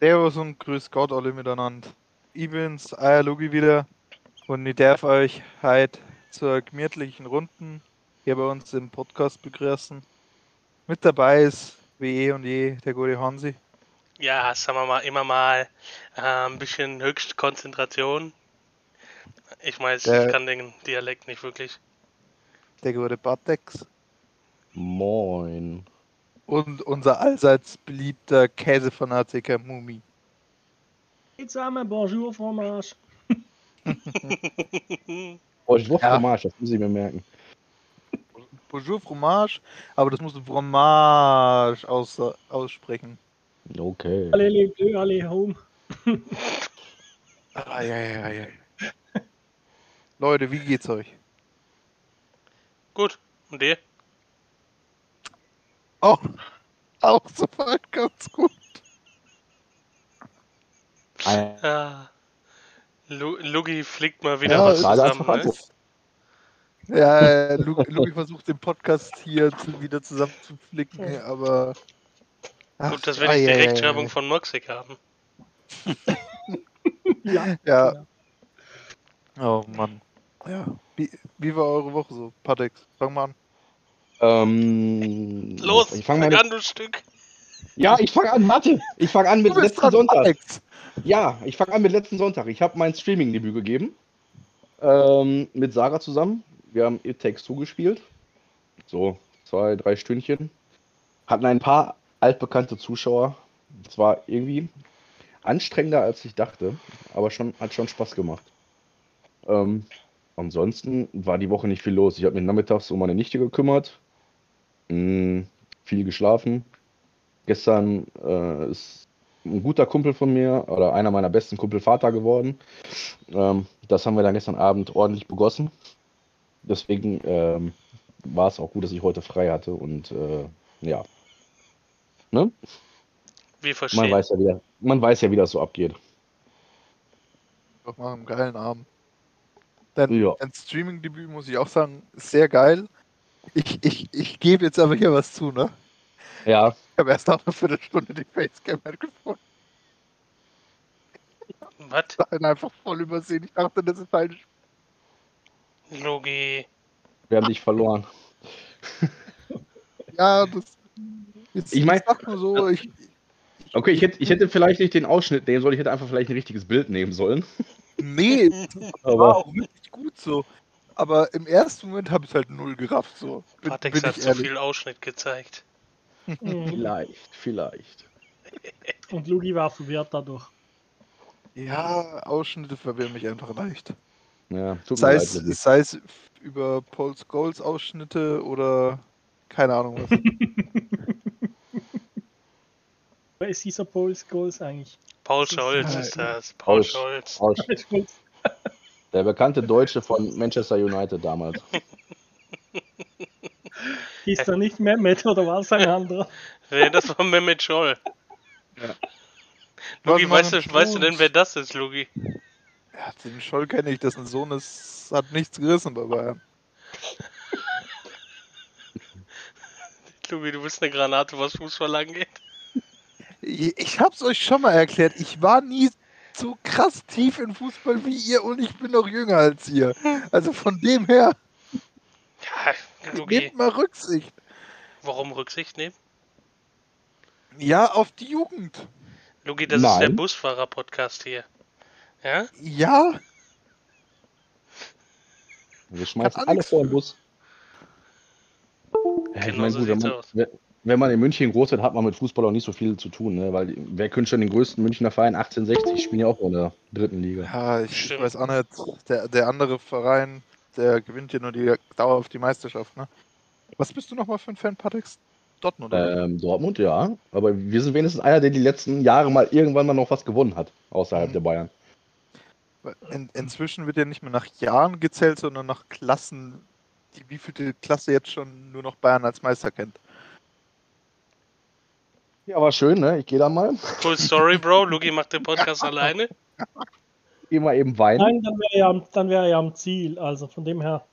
Servus und grüß Gott alle miteinander. Ich bin's, euer Lugi wieder und ich darf euch heute zur gemütlichen Runden hier bei uns im Podcast begrüßen. Mit dabei ist wie eh und je der gute Hansi. Ja, sagen wir mal, immer mal äh, ein bisschen Höchstkonzentration. Ich weiß, Der- ich kann den Dialekt nicht wirklich. Der gute Batex Moin. Und unser allseits beliebter Käsefanatiker Mumi. Hey zusammen, bonjour fromage. Ja. Fromage, das muss ich mir merken. Bonjour Fromage, aber das musst du Fromage aus, aussprechen. Okay. Alle les bleus, alle home. Ja, ja, ja. Leute, wie geht's euch? Gut, und dir? Auch, auch soweit ganz gut. Lu Lugi fliegt mal wieder Ja, was zusammen. Ne? Ja, Lu- Luki versucht den Podcast hier zu, wieder zusammenzuflicken, aber. Ach, Gut, dass wir nicht die ei, Rechtschreibung ei. von Moxig haben. Ja. Ja. Oh Mann. Ja. Wie, wie war eure Woche so? Patex, fang mal an. Ähm, Los, ich fang fange mal. an, du Stück. Ja, ich fange an, warte. Ich fange an mit letzten Sonntag. Patex. Ja, ich fange an mit letzten Sonntag. Ich habe mein Streaming-Debüt gegeben. Ähm, mit Sarah zusammen. Wir haben It Takes Two gespielt. So, zwei, drei Stündchen. Hatten ein paar altbekannte Zuschauer. Es war irgendwie anstrengender, als ich dachte. Aber schon, hat schon Spaß gemacht. Ähm, ansonsten war die Woche nicht viel los. Ich habe mich nachmittags um meine Nichte gekümmert. Mm, viel geschlafen. Gestern äh, ist ein guter Kumpel von mir oder einer meiner besten Kumpel Vater geworden. Ähm, das haben wir dann gestern Abend ordentlich begossen. Deswegen ähm, war es auch gut, dass ich heute frei hatte und äh, ja. Ne? Wir Man verstehen. weiß ja, wie das, man weiß ja, wie das so abgeht. Doch mal einen geilen Abend. Dein, Ja. dein Streaming-Debüt muss ich auch sagen, ist sehr geil. Ich, ich, ich gebe jetzt aber hier was zu, ne? Ja, Ich habe erst nach einer Viertelstunde die Facecam gefunden. Was? Ich habe ihn einfach voll übersehen. Ich dachte, das ist halt. Lugi. wir haben dich verloren. Ja, das. Ist, Ich mein- nur so, ich, Okay, ich hätte, ich hätte vielleicht nicht den Ausschnitt nehmen sollen, ich hätte einfach vielleicht ein richtiges Bild nehmen sollen. nee, das war Aber auch wirklich gut so. Aber im ersten Moment habe ich es halt null gerafft, so. Bin, Patex bin hat ich zu viel Ausschnitt gezeigt. Vielleicht, vielleicht. Und Lugi war verwirrt dadurch. Ja, Ausschnitte verwirren mich einfach leicht. Ja, tut mir Sei leid. es, sei es über Paul Scholes Ausschnitte oder keine Ahnung was. Wer ist dieser Paul Scholes eigentlich? Paul Scholz ist das. Paul Paul- Scholz. Paul- Scholes. Der bekannte Deutsche von Manchester United damals. Ist er nicht Mehmet oder was ein anderer? Nee, das war Mehmet Scholl. Ja. Lugi, weißt du, weißt du denn, wer das ist, Lugi? Ja, den Scholl kenne ich, dessen Sohn ist, hat nichts gerissen bei Bayern. Lugi, du bist eine Granate, was Fußball angeht. Ich, ich hab's euch schon mal erklärt, ich war nie so krass tief in Fußball wie ihr und ich bin noch jünger als ihr. Also von dem her, Ja, Lugi, nehmt mal Rücksicht. warum Rücksicht nehmen? Ja, auf die Jugend. Lugi, das ist der Nein. Busfahrer-Podcast hier. Ja? Ja, Wir schmeißen Kann alle nix vor den. Bus. Ja, ich Genau meine, so gut, wenn man, aus. Wenn- man in München groß wird, hat man mit Fußball auch nicht so viel zu tun, ne? Weil wer könnte schon den größten Münchner Verein 1860 spielen ja auch in der dritten Liga. ja ich, Stimmt. weiß auch nicht. Der, der andere Verein, der gewinnt ja nur die Dauer auf die Meisterschaft, ne? Was bist du nochmal für ein Fan, Patex? Dortmund, oder? Ähm, Dortmund, ja. Aber wir sind wenigstens einer, der die letzten Jahre mal irgendwann mal noch was gewonnen hat, außerhalb Mhm. der Bayern. In, inzwischen wird ja nicht mehr nach Jahren gezählt, sondern nach Klassen, die wievielte Klasse jetzt schon nur noch Bayern als Meister kennt. Ja, war schön, ne? Ich gehe da mal. Cool Story, Bro. Lugi macht den Podcast alleine. Geh mal eben weinen. Nein, dann wäre er, am- dann wär er am Ziel. Also von dem her.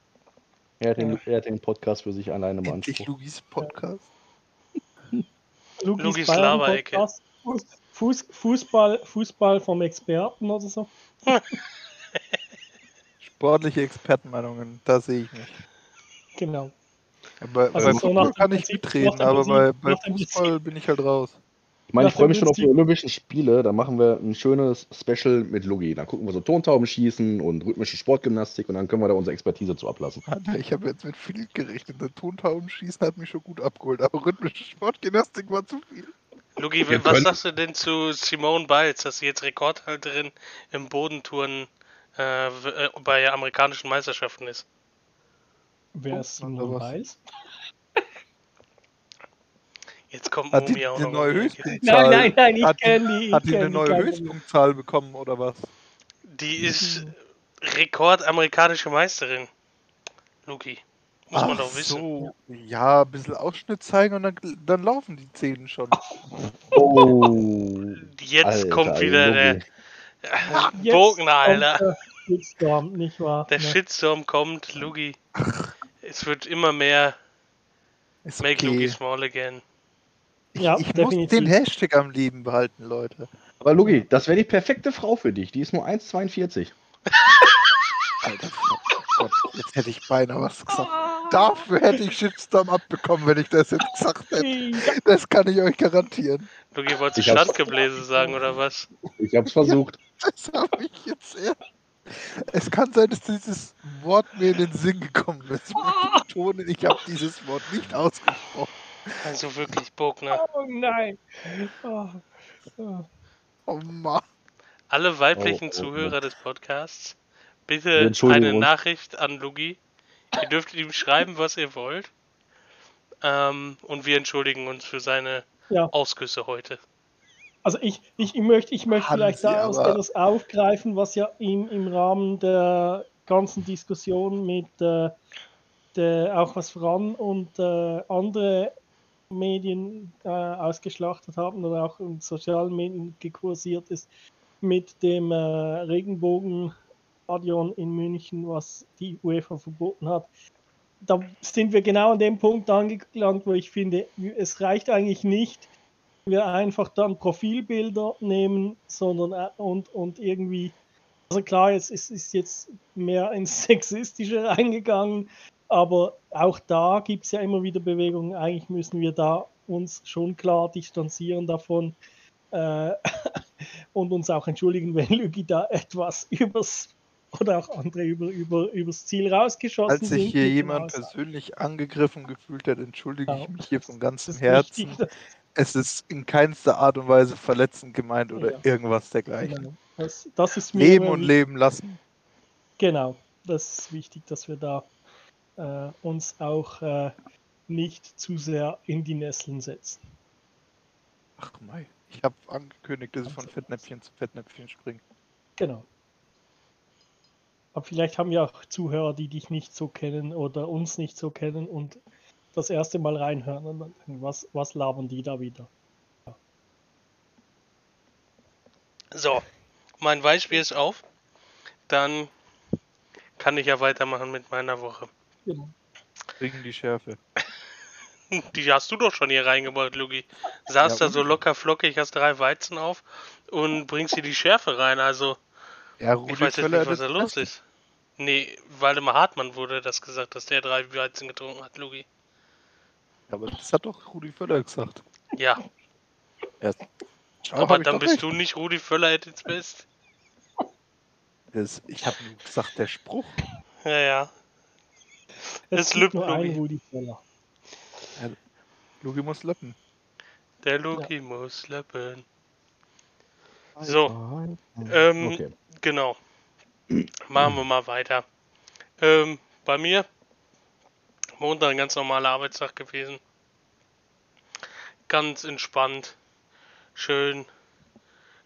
Er hat, den, er hat den Podcast für sich alleine Endlich beansprucht. Lugis Podcast. Bayern Laberecke. Podcast. Fuß, Fußball, Fußball vom Experten oder so. Sportliche Expertenmeinungen, da sehe ich mich. Genau. Aber Also bei so Fußball nach kann ich mitreden, aber bei, bei Fußball bin ich halt raus. Ich meine, ich freue mich schon auf die Olympischen Spiele. Da machen wir ein schönes Special mit Lugi. Dann gucken wir so Tontauben schießen und rhythmische Sportgymnastik und dann können wir da unsere Expertise zu ablassen. Alter, ich habe jetzt mit viel gerechnet. Der Tontaubenschießen hat mich schon gut abgeholt, aber rhythmische Sportgymnastik war zu viel. Lugi, Wir was können- sagst du denn zu Simone Biles, dass sie jetzt Rekordhalterin im Bodentouren äh, äh, bei amerikanischen Meisterschaften ist? Wer es oder nur was? weiß. Jetzt kommt Hat die Mumi auch eine noch. neue um die Ecke. Höchstpunktzahl? Nein, nein, nein, ich hat die- kenne die. Hat die eine neue. Höchstpunktzahl bekommen oder was? Die ist Rekordamerikanische Meisterin. Luki. Muss man Ach doch wissen. So. Ja, ein bisschen Ausschnitt zeigen und dann, dann laufen die Zähne schon. Oh. Jetzt Alter, kommt wieder der. Jetzt Bogner, kommt Alter. der Shitstorm, nicht wahr? Der. Shitstorm kommt, Lugi. Es wird immer mehr Ist Make okay. small again. Ich, Ja, ich muss den Hashtag am Leben behalten, Leute. Aber Lugi, das wäre die perfekte Frau für dich. Die ist nur 1,42. Alter, fuck, Gott, jetzt hätte ich beinahe was gesagt. Dafür hätte ich Shitstorm abbekommen, wenn ich das jetzt gesagt hätte. Das kann ich euch garantieren. Lugi, wolltest du Standgebläse sagen oder was? Ich hab's versucht. Das habe ich jetzt eher. Es kann sein, dass dieses Wort mir in den Sinn gekommen ist. Ich möchte betonen, ich habe dieses Wort nicht ausgesprochen. Also wirklich, Bogner. Oh nein. Oh. Oh. Oh Mann. Alle weiblichen Oh, oh, oh. Zuhörer des Podcasts, bitte eine. Nachricht an Lugi. Ihr dürft ihm schreiben, was ihr wollt. Ähm, und wir entschuldigen uns für seine Ja. Ausgüsse heute. Also ich, ich, ich möchte, ich möchte Haben vielleicht Sie daraus aber- etwas aufgreifen, was ja im, im Rahmen der ganzen Diskussion mit äh, der, auch was Fran und äh, andere Medien äh, ausgeschlachtet haben oder auch in sozialen Medien gekursiert ist, mit dem äh, Regenbogenstadion in München, was die UEFA verboten hat. Da sind wir genau an dem Punkt angelangt, wo ich finde, es reicht eigentlich nicht, wir einfach dann Profilbilder nehmen, sondern äh, und, und irgendwie, also klar, es ist, ist jetzt mehr ins Sexistische reingegangen, aber auch da gibt es ja immer wieder Bewegungen. Eigentlich müssen wir da uns schon klar distanzieren davon äh, und uns auch entschuldigen, wenn Lügi da etwas übers oder auch andere über, über, übers Ziel rausgeschossen Als sich sind hier mit dem jemand Aussage. persönlich angefressen gefühlt hat, entschuldige Ja. ich mich hier von ganzem Herzen. wichtig, Es ist in keinster Art und Weise verletzend gemeint oder Ja. irgendwas dergleichen. Genau. Das, das ist mir Leben und wichtig. leben lassen. Genau, das ist wichtig, dass wir da äh, uns auch äh, nicht zu sehr in die Nesseln setzen. Ach mei. Ich habe angekündigt, dass ich von Fettnäpfchen zu Fettnäpfchen springe. Genau. Aber vielleicht haben wir auch Zuhörer, die dich nicht so kennen oder uns nicht so kennen und das erste Mal reinhören und dann denken, was, was labern die da wieder? So, mein Weißbier ist auf. Dann kann ich ja weitermachen mit meiner Woche. Genau. Bringen die Schärfe. Die hast du doch schon hier reingebracht, Lugi. Saß Ja, da so locker flockig, hast drei Weizen auf und bringst hier die Schärfe rein. Also, Ja, ich Rudi weiß jetzt nicht, was da los ist. Nee, Waldemar Hartmann wurde das gesagt, dass der drei Weizen getrunken hat, Lugi. Aber das hat doch Rudi Völler gesagt. Ja, Schau, aber dann bist recht. du nicht Rudi Völler at its best. Das, ich habe gesagt, der Spruch. Ja, ja. Es Es lübt, nur Lugi. Rudi Völler. Lugi muss löppen. Der Lugi muss löppen. So, ähm, Okay. Genau. Machen wir mal weiter. Ähm, bei mir Montag ein ganz normaler Arbeitstag gewesen. Ganz entspannt. Schön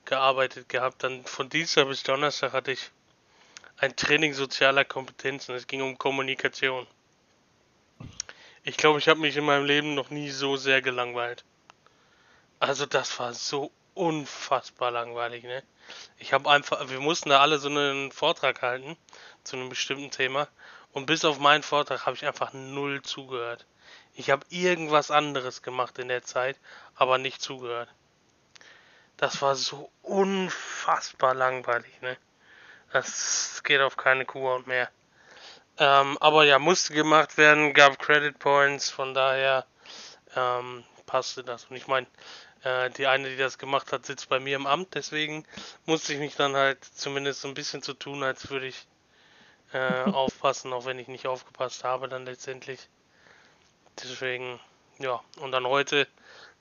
gearbeitet gehabt. Dann von Dienstag bis Donnerstag hatte ich ein Training sozialer Kompetenzen. Es ging um Kommunikation. Ich glaube, ich habe mich in meinem Leben noch nie so sehr gelangweilt. Also das war so unfassbar langweilig, ne? Ich habe einfach, wir mussten da alle so einen Vortrag halten zu einem bestimmten Thema und bis auf meinen Vortrag habe ich einfach null zugehört. Ich habe irgendwas anderes gemacht in der Zeit, aber nicht zugehört. Das war so unfassbar langweilig, ne? Das geht auf keine Kuhhaut mehr. Ähm, aber ja, musste gemacht werden, gab Credit Points, von daher ähm, passte das. Und ich meine, äh, die eine, die das gemacht hat, sitzt bei mir im Amt, deswegen musste ich mich dann halt zumindest so ein bisschen zu tun, als würde ich äh, aufpassen, auch wenn ich nicht aufgepasst habe dann letztendlich. Deswegen, ja, und dann heute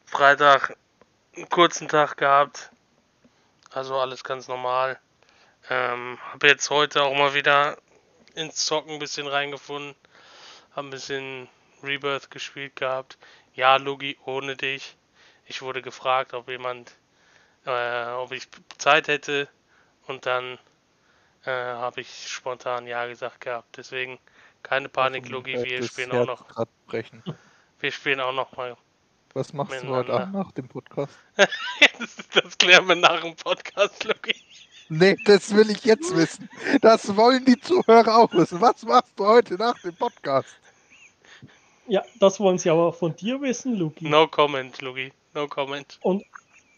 Freitag einen kurzen Tag gehabt. Also alles ganz normal. Ähm, habe jetzt heute auch mal wieder ins Zocken ein bisschen reingefunden. Habe ein bisschen Rebirth gespielt gehabt. Ja, Logi, ohne dich. Ich wurde gefragt, ob jemand, äh, ob ich Zeit hätte. Und dann äh, habe ich spontan Ja gesagt gehabt. Deswegen keine Panik, Logi. Wir spielen auch noch. Brechen. Wir spielen auch noch mal. Was machst du heute Abend nach dem Podcast? das, das klären wir nach dem Podcast, Logi. Nee, das will ich jetzt wissen. Das wollen die Zuhörer auch wissen. Was machst du heute nach dem Podcast? Ja, das wollen sie aber von dir wissen, Luki. No comment, Luki. No comment. Und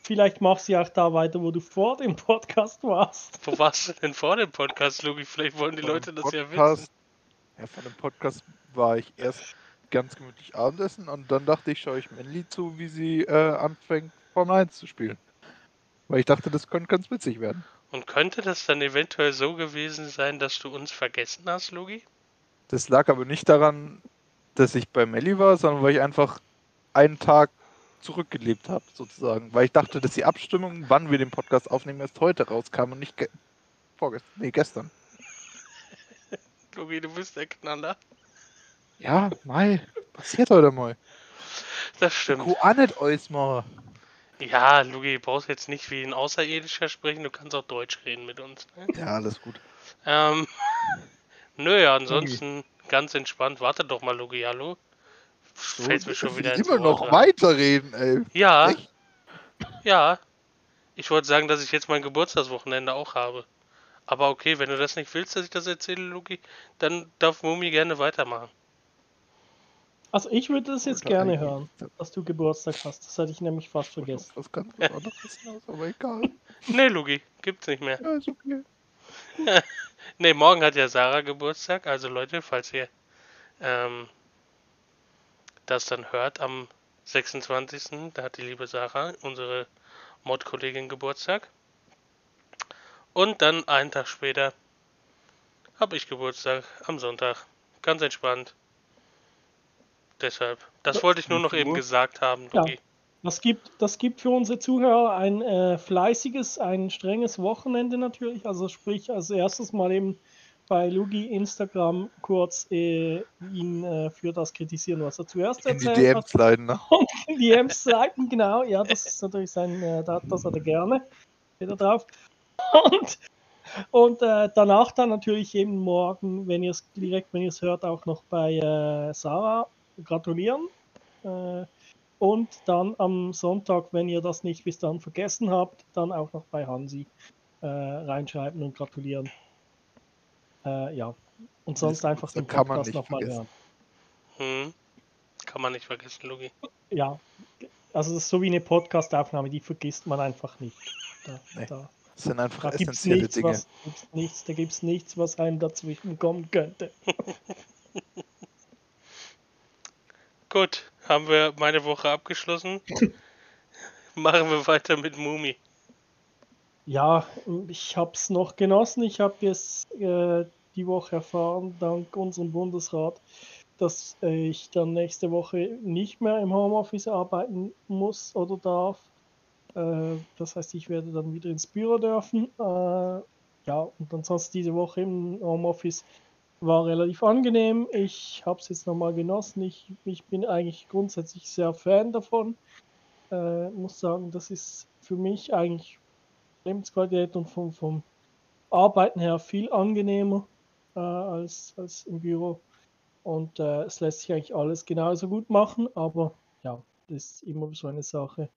vielleicht machst du auch da weiter, wo du vor dem Podcast warst. Wo warst du denn vor dem Podcast, Luki? Vielleicht wollen die von Leute das Podcast, ja wissen. Ja, vor dem Podcast war ich erst ganz gemütlich Abendessen und dann dachte ich, schaue ich Manly zu, wie sie äh, anfängt, Formel 1 zu spielen. Weil ich dachte, das könnte ganz witzig werden. Und könnte das dann eventuell so gewesen sein, dass du uns vergessen hast, Logi? Das lag aber nicht daran, dass ich bei Melli war, sondern weil ich einfach einen Tag zurückgelebt habe, sozusagen. Weil ich dachte, dass die Abstimmung, wann wir den Podcast aufnehmen, erst heute rauskam und nicht ge vorgestern. Nee, gestern. Logi, du bist der Knaller. Ja, Mai. Passiert heute mal. Das stimmt. Nicht alles mal. Ja, Lugi, du brauchst jetzt nicht wie ein Außerirdischer sprechen, du kannst auch Deutsch reden mit uns. Ne? Ja, alles gut. Ähm, nö, ja, ansonsten ganz entspannt. Warte doch mal, Lugi, hallo. So, Fällt mir schon wieder immer noch rein. weiterreden, ey. Ja. Echt? Ja. Ich wollte sagen, dass ich jetzt mein Geburtstagswochenende auch habe. Aber okay, wenn du das nicht willst, dass ich das erzähle, Luki, dann darf Mumi gerne weitermachen. Also ich würde das jetzt gerne hören, dass du Geburtstag hast. Das hätte ich nämlich fast vergessen. Was ganz anderes hinaus, aber egal. Nee, Lugi, gibt's nicht mehr. Ja, ist okay. nee, morgen hat ja Sarah Geburtstag. Also Leute, falls ihr ähm, das dann hört am 26. Da hat die liebe Sarah, unsere Mod-Kollegin, Geburtstag. Und dann einen Tag später habe ich Geburtstag am Sonntag. Ganz entspannt. Deshalb. Das wollte ich nur noch eben gesagt haben. Ja, das gibt, das gibt für unsere Zuhörer ein äh, fleißiges, ein strenges Wochenende natürlich. Also sprich, als erstes mal eben bei Lugi Instagram kurz äh, ihn äh, für das kritisieren, was er zuerst in erzählt die DMs hat. Leiten, ne? Und in die DMs leiten, genau. Ja, das ist natürlich sein, äh, das hat er gerne. Steht er drauf. Und, und äh, danach dann natürlich eben morgen, wenn ihr es direkt, wenn ihr es hört, auch noch bei äh, Sarah gratulieren. Äh, und dann am Sonntag, wenn ihr das nicht bis dann vergessen habt, dann auch noch bei Hansi reinschreiben und gratulieren. Äh, ja. Und sonst das einfach den Podcast nochmal hören. Hm. Kann man nicht vergessen, Logi. Ja. Also das ist so wie eine Podcast-Aufnahme, die vergisst man einfach nicht. Da, nee. da, das sind einfach da essentielle nichts, Dinge. Was, gibt's nichts, da gibt es nichts, was einem dazwischen kommen könnte. Gut, haben wir meine Woche abgeschlossen. Machen wir weiter mit Mumi. Ja, ich habe es noch genossen. Ich habe jetzt äh, die Woche erfahren, dank unserem Bundesrat, dass ich dann nächste Woche nicht mehr im Homeoffice arbeiten muss oder darf. Äh, das heißt, ich werde dann wieder ins Büro dürfen. Äh, ja, und ansonsten diese Woche im Homeoffice war relativ angenehm. Ich habe es jetzt nochmal genossen. Ich, ich bin eigentlich grundsätzlich sehr Fan davon. Äh, muss sagen, das ist für mich eigentlich Lebensqualität und vom, vom Arbeiten her viel angenehmer äh, als, als im Büro. Und äh, es lässt sich eigentlich alles genauso gut machen, aber ja, das ist immer so eine Sache.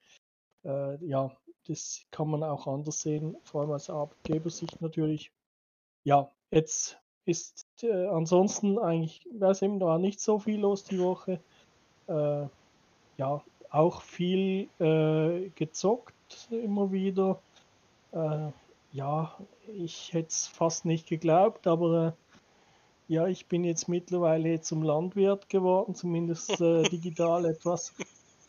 Äh, ja, das kann man auch anders sehen, vor allem aus Arbeitgebersicht natürlich. Ja, jetzt ist äh, ansonsten eigentlich, weiß eben, da nicht so viel los die Woche. Äh, ja, auch viel äh, gezockt immer wieder. Äh, ja, ich hätte es fast nicht geglaubt, aber äh, ja, ich bin jetzt mittlerweile zum Landwirt geworden, zumindest äh, digital etwas.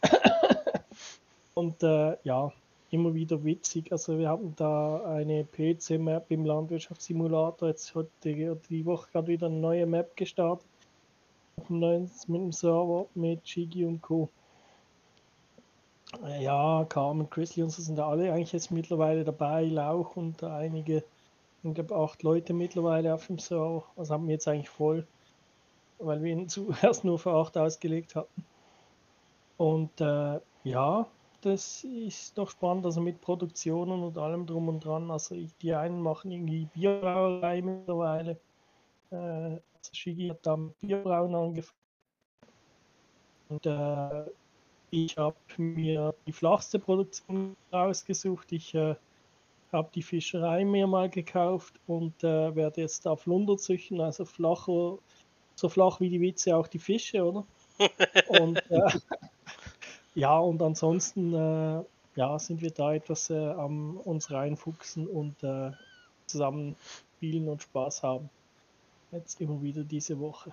Und äh, ja, immer wieder witzig. Also wir haben da eine PC-Map im Landwirtschaftssimulator. Jetzt hat die, die Woche gerade wieder eine neue Map gestartet. Auf dem neuen, mit dem Server mit Shigi und Co. Ja, Carmen, Chrisley und so sind da alle eigentlich jetzt mittlerweile dabei, Lauch und einige, ich glaube acht Leute mittlerweile auf dem Server. Also haben wir jetzt eigentlich voll, weil wir ihn zuerst nur für acht ausgelegt hatten. Und äh, ja, das ist doch spannend, also mit Produktionen und allem drum und dran. Also ich, die einen machen irgendwie Bierbrauerei mittlerweile. Äh, also Shigi hat da mit Bierbrauen angefangen. Und äh, ich habe mir die flachste Produktion rausgesucht. Ich äh, habe die Fischerei mir mal gekauft und äh, werde jetzt da Flunder züchten, also flacher, so flach wie die Witze auch die Fische, oder? Und äh, ja, und ansonsten äh, ja, sind wir da etwas äh, am uns reinfuchsen und äh, zusammen spielen und Spaß haben. Jetzt immer wieder diese Woche.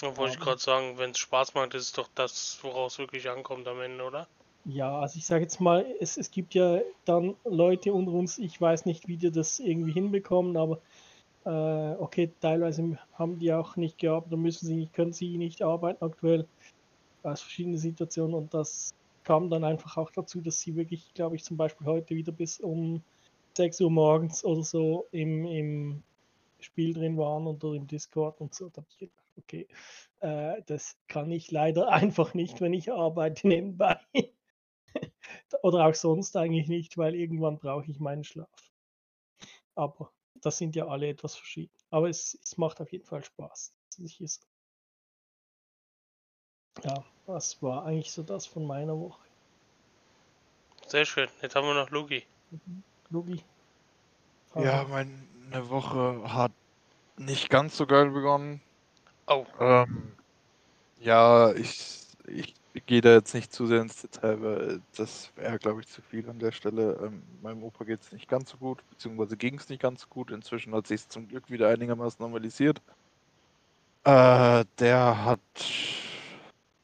Da wollte ich gerade sagen, wenn es Spaß macht, ist es doch das, woraus es wirklich ankommt am Ende, oder? Ja, also ich sage jetzt mal, es, es gibt ja dann Leute unter uns, ich weiß nicht, wie die das irgendwie hinbekommen, aber äh, okay, teilweise haben die auch nicht gearbeitet, dann müssen sie nicht, können sie nicht arbeiten aktuell aus verschiedenen Situationen und das kam dann einfach auch dazu, dass sie wirklich, glaube ich, zum Beispiel heute wieder bis um 6 Uhr morgens oder so im, im Spiel drin waren oder im Discord und so. Da habe ich gedacht, okay, äh, das kann ich leider einfach nicht, wenn ich arbeite nebenbei. Oder auch sonst eigentlich nicht, weil irgendwann brauche ich meinen Schlaf. Aber das sind ja alle etwas verschieden. Aber es, es macht auf jeden Fall Spaß. Ja, das war eigentlich so das von meiner Woche. Sehr schön. Jetzt haben wir noch Lugi. Lugi? Ja, meine Woche hat nicht ganz so geil begonnen. Oh, Ähm, ja, ich, ich gehe da jetzt nicht zu sehr ins Detail, weil das wäre, glaube ich, zu viel an der Stelle. Ähm, meinem Opa geht es nicht ganz so gut, beziehungsweise ging es nicht ganz so gut. Inzwischen hat sich zum Glück wieder einigermaßen normalisiert. Äh, der hat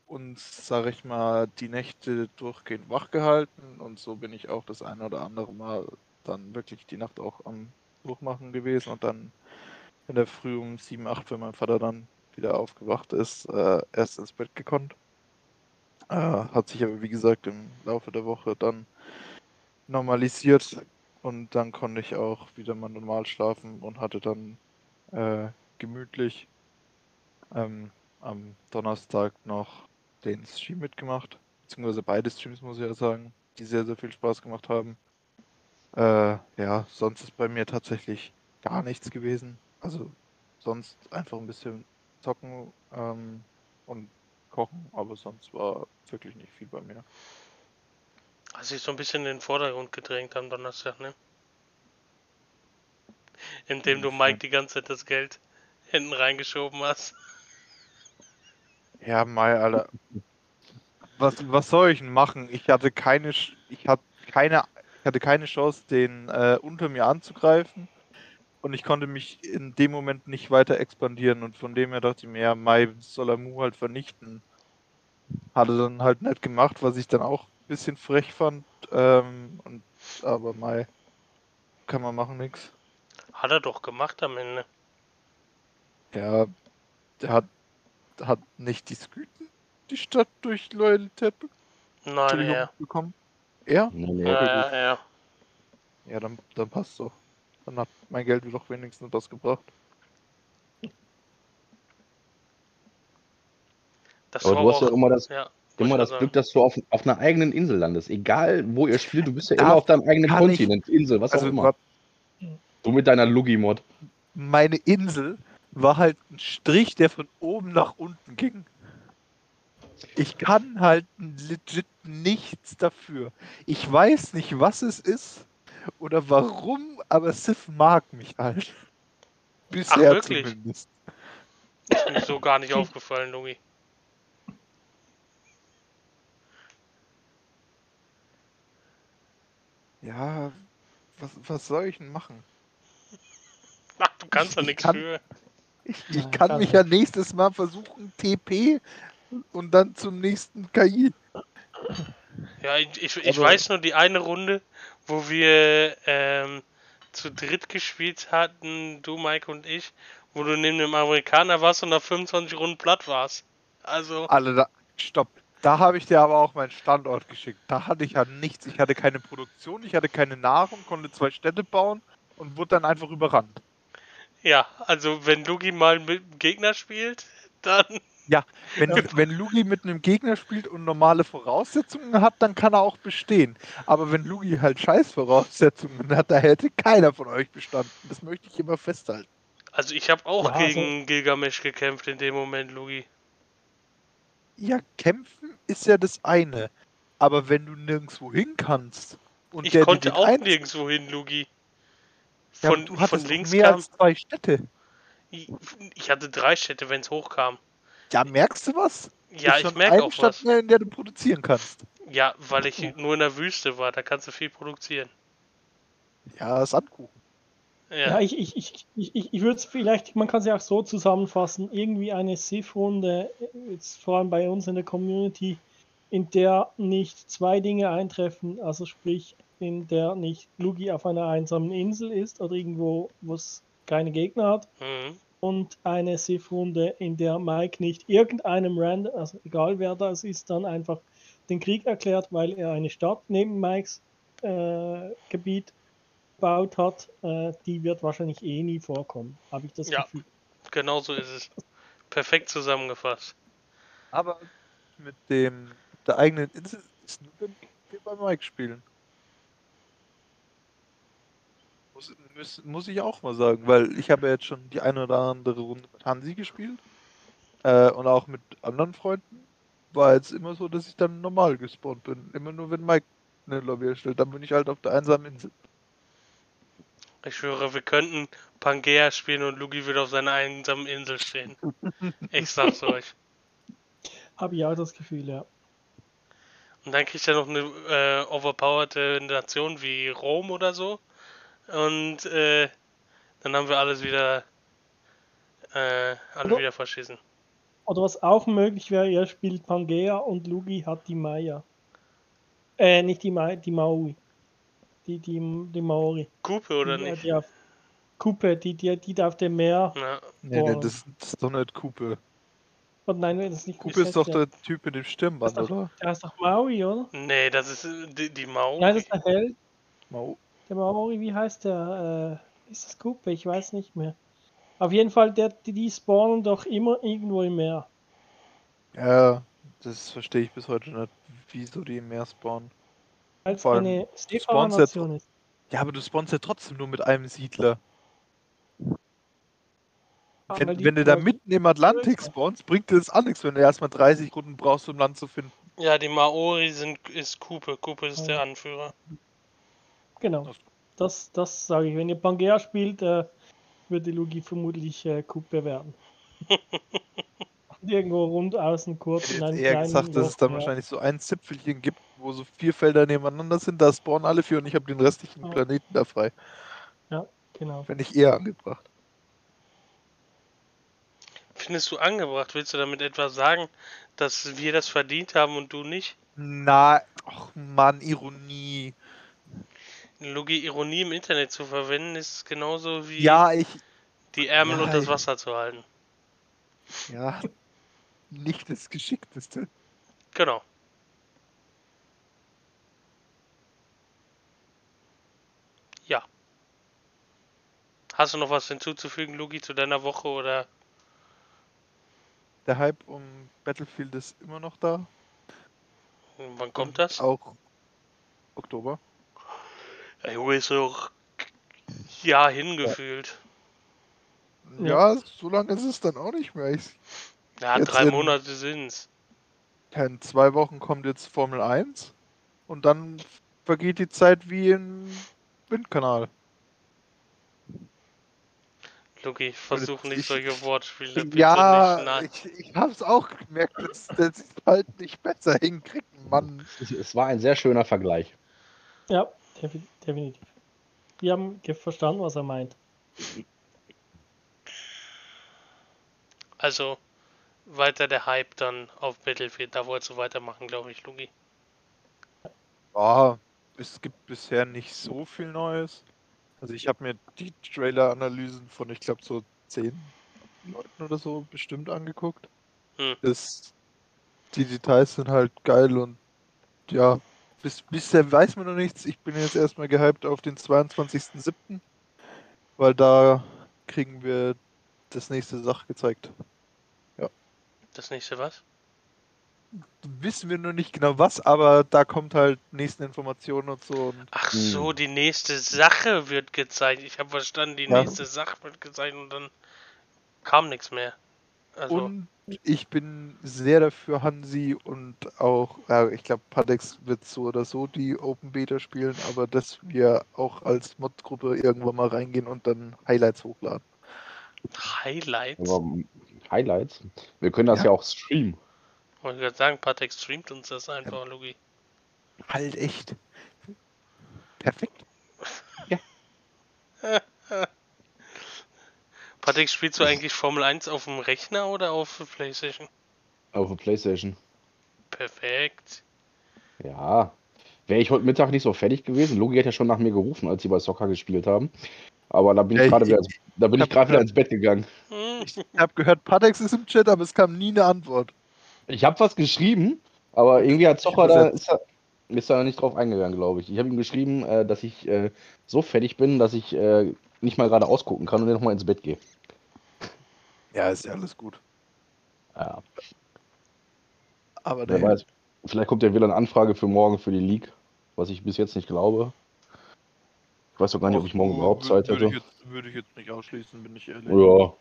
uns, sag ich mal, die Nächte durchgehend wach gehalten und so bin ich auch das eine oder andere Mal dann wirklich die Nacht auch am Durchmachen gewesen und dann in der Früh um 7, 8, wenn mein Vater dann wieder aufgewacht ist, äh, erst ins Bett gekonnt. Äh, hat sich aber wie gesagt im Laufe der Woche dann normalisiert und dann konnte ich auch wieder mal normal schlafen und hatte dann äh, gemütlich ähm, am Donnerstag noch den Stream mitgemacht, beziehungsweise beide Streams muss ich ja sagen, die sehr, sehr viel Spaß gemacht haben. Äh, ja, sonst ist bei mir tatsächlich gar nichts gewesen. Also sonst einfach ein bisschen zocken ähm, und kochen, aber sonst war wirklich nicht viel bei mir. hat sich so ein bisschen in den Vordergrund gedrängt am Donnerstag, ne? Indem du Inwiefern? Mike die ganze Zeit das Geld hinten reingeschoben hast. Ja, Mai, Alter. Was, was soll ich denn machen? Ich hatte keine, ich hatte keine, ich hatte keine Chance, den äh, unter mir anzugreifen. Und ich konnte mich in dem Moment nicht weiter expandieren. Und von dem her dachte ich mir, ja, Mai soll er Mu halt vernichten. Hat er dann halt nicht gemacht, was ich dann auch ein bisschen frech fand. Ähm, und, aber Mai, kann man machen, nix. Hat er doch gemacht am Ende. Ja, der hat, hat nicht die Sküten die Stadt durch Loyalität Nein, er. bekommen. Er? Nee. Ja, ja, ja. Ja, dann, dann passt doch. Dann hat mein Geld doch wenigstens was gebracht. Das Aber war du hast ja auch, immer das, ja, immer das sagen. Glück, dass du auf, auf einer eigenen Insel landest. Egal, wo ihr spielt, du bist ja Da immer auf deinem eigenen kann ich- Kontinent, Insel, was auch Also immer. wa- Du mit deiner Lugi-Mod. meine Insel war halt ein Strich, der von oben nach unten ging. Ich kann halt legit nichts dafür. Ich weiß nicht, was es ist oder warum, aber Sif mag mich halt. Bisher wirklich? zumindest. Ist mir so gar nicht aufgefallen, Lugi. Ja, was, was soll ich denn machen? Ach, du kannst Ich nichts kann- für. Ich, Ja, ich kann kann mich er. ja nächstes Mal versuchen, TP und dann zum nächsten KI. Ja, ich, ich, ich weiß nur die eine Runde, wo wir ähm, zu dritt gespielt hatten, du, Mike und ich, wo du neben dem Amerikaner warst und nach 25 Runden platt warst. Also, Alle da. Stopp. Da habe ich dir aber auch meinen Standort geschickt. Da hatte ich ja nichts. Ich hatte keine Produktion, ich hatte keine Nahrung, konnte zwei Städte bauen und wurde dann einfach überrannt. ja, also wenn Lugi mal mit dem Gegner spielt, dann. Wenn, wenn Lugi mit einem Gegner spielt und normale Voraussetzungen hat, dann kann er auch bestehen. Aber wenn Lugi halt scheiß Voraussetzungen hat, da hätte keiner von euch bestanden. Das möchte ich immer festhalten. Also ich habe auch Ja, also- gegen Gilgamesh gekämpft in dem Moment, Lugi. Ja, kämpfen ist ja das eine. Aber wenn du nirgendwo hin kannst und Ich der dir konnte auch ein- nirgendwo hin, Lugi. Ja, Von, du von hattest doch links mehr kam. als zwei Städte. Ich, ich hatte drei Städte, wenn es hochkam. Ja, merkst du was? Ja, Ist ich merke auch Stadt was. mehr, in der du produzieren kannst. Ja, weil ich nur in der Wüste war, da kannst du viel produzieren. Ja, Sandkuchen. Ja, Ja, ich, ich, ich, ich, ich, ich würde es vielleicht, man kann es ja auch so zusammenfassen, irgendwie eine SIF-Runde, jetzt vor allem bei uns in der Community, in der nicht zwei Dinge eintreffen, also sprich, in der nicht Lugi auf einer einsamen Insel ist oder irgendwo, wo es keine Gegner hat, mhm. Und eine SIF-Runde, in der Mike nicht irgendeinem Random, also egal wer das ist, dann einfach den Krieg erklärt, weil er eine Stadt neben Mikes äh, Gebiet gebaut hat, äh, die wird wahrscheinlich eh nie vorkommen, habe ich das Ja. Gefühl. genau so ist es. Perfekt zusammengefasst. Aber mit dem der eigenen Insel ist nur, wenn wir bei Mike spielen. Muss, muss, muss ich auch mal sagen, weil ich habe ja jetzt schon die eine oder andere Runde mit Hansi gespielt. Äh, und auch mit anderen Freunden. War jetzt immer so, dass ich dann normal gespawnt bin. Immer nur, wenn Mike eine Lobby erstellt, dann bin ich halt auf der einsamen Insel. Ich schwöre, wir könnten Pangea spielen und Lugi würde auf seiner einsamen Insel stehen. Ich sag's euch. Habe ich auch das Gefühl, ja. Und dann kriegt er noch eine äh, overpowerte Nation wie Rom oder so. Und äh, dann haben wir alles wieder äh, alle Oder- wieder verschissen. Oder was auch möglich wäre, ihr spielt Pangea und Lugi hat die Maya. Äh, nicht die Maya, die Maui. Die, die, die Maori. Kupe oder die, äh, nicht? Die auf Kupe, die, die, die da auf dem Meer. Ja, Nee, nee das, das ist doch nicht Kupe. Oh nein, das ist nicht Kupe ist doch der, Typ mit dem Stirnband, Das ist oder? der heißt doch Maui, oder? nee, das ist äh, die, die Mau. Nein, das ist der Held. Mau. Der Maori, wie heißt der? Äh, ist das Kupe? Ich weiß nicht mehr. Auf jeden Fall, der, die, die spawnen doch immer irgendwo im Meer. Ja, das verstehe ich bis heute nicht, wieso die im Meer spawnen. Als Vor allem eine Seefahrernation ist. Ja, aber du spawnst ja trotzdem nur mit einem Siedler. Ah, Wenn, wenn du da mitten im Atlantik spawnst, bringt dir das auch nichts, wenn du erstmal 30 Runden brauchst, um Land zu finden. Ja, die Maori sind ist Kupe. Kupe ist Ja. der Anführer. Genau. Das, das sage ich. Wenn ihr Pangea spielt, äh, würde Lugi vermutlich äh, Kupe werden. Irgendwo rund außen kurz Ich hätte eher gesagt, dass es dann ja. wahrscheinlich so ein Zipfelchen gibt, wo so vier Felder nebeneinander sind, da spawnen alle vier und ich habe den restlichen Ja. Planeten da frei. Genau. Wenn nicht eher angebracht. Findest du angebracht? Willst du damit etwas sagen, dass wir das verdient haben und du nicht? Na, ach Mann, Ironie. Lugi, Ironie im Internet zu verwenden, ist genauso wie Ja, ich. die Ärmel Ja, und das Wasser zu halten. Ja, nicht das Geschickteste. Genau. Ja. Hast du noch was hinzuzufügen, Lugi, zu deiner Woche oder? Der Hype um Battlefield ist immer noch da. Wann kommt das? Auch Oktober. Junge, ist doch ja hingefühlt. Ja, so lange ist es dann auch nicht mehr. Ich, Ja, drei in- Monate sind's. in zwei Wochen kommt jetzt Formel 1 und dann vergeht die Zeit wie im Windkanal. Lugi, versuch nicht ich- solche Wortspiele bitte Ja, nicht. Nein. ich, ich hab's auch gemerkt, dass, dass ich halt nicht besser hinkriegen, Mann. Es, es war ein sehr schöner Vergleich. Ja, definitiv. Wir haben verstanden, was er meint. Also weiter der Hype dann auf Battlefield. Da wolltest du weitermachen, glaube ich, Lugi. Ja, es gibt bisher nicht so viel Neues. Also ich habe mir die Trailer-Analysen von, ich glaube, so zehn Leuten oder so bestimmt angeguckt. Hm. Das, die Details sind halt geil und ja, bis, bisher weiß man noch nichts. Ich bin jetzt erstmal gehypt auf den 22.07., weil da kriegen wir das nächste Sach gezeigt. Das nächste was? Wissen wir nur nicht genau was, aber da kommt halt nächsten Informationen und so. Und Ach Hm. so, die nächste Sache wird gezeigt. Ich habe verstanden, die Ja. nächste Sache wird gezeigt und dann kam nichts mehr. Also, Und ich bin sehr dafür, Hansi und auch, ja, ich glaube, Padex wird so oder so die Open Beta spielen, aber dass wir auch als Mod-Gruppe irgendwann mal reingehen und dann Highlights hochladen. Highlights. Aber Highlights. Wir können das Ja. ja, auch streamen. Wollte gerade sagen, Patek streamt uns das einfach, Lugi. Halt echt. Perfekt. Patek, spielst du eigentlich Formel 1 auf dem Rechner oder auf der Playstation? Auf der Playstation. Perfekt. Ja. Wäre ich heute Mittag nicht so fertig gewesen. Logi hat ja schon nach mir gerufen, als sie bei Soccer gespielt haben. Aber da bin ich gerade wieder, ins- da bin ich gerade wieder ins Bett gegangen. Hm, Ich habe gehört, Padex ist im Chat, aber es kam nie eine Antwort. Ich habe was geschrieben, aber irgendwie hat Zocher da ist, er, ist da nicht drauf eingegangen, glaube ich. Ich habe ihm geschrieben, äh, dass ich äh, so fertig bin, dass ich äh, nicht mal gerade ausgucken kann und dann nochmal ins Bett gehe. Ja, ist ja alles gut. Ja, Aber wer nee, weiß. Vielleicht kommt ja wieder eine Anfrage für morgen für die League, was ich bis jetzt nicht glaube. Ich weiß doch gar nicht, ob ich morgen Ach, überhaupt Zeit würde hätte. ich, jetzt, würde ich jetzt nicht ausschließen, bin ich ehrlich. Ja,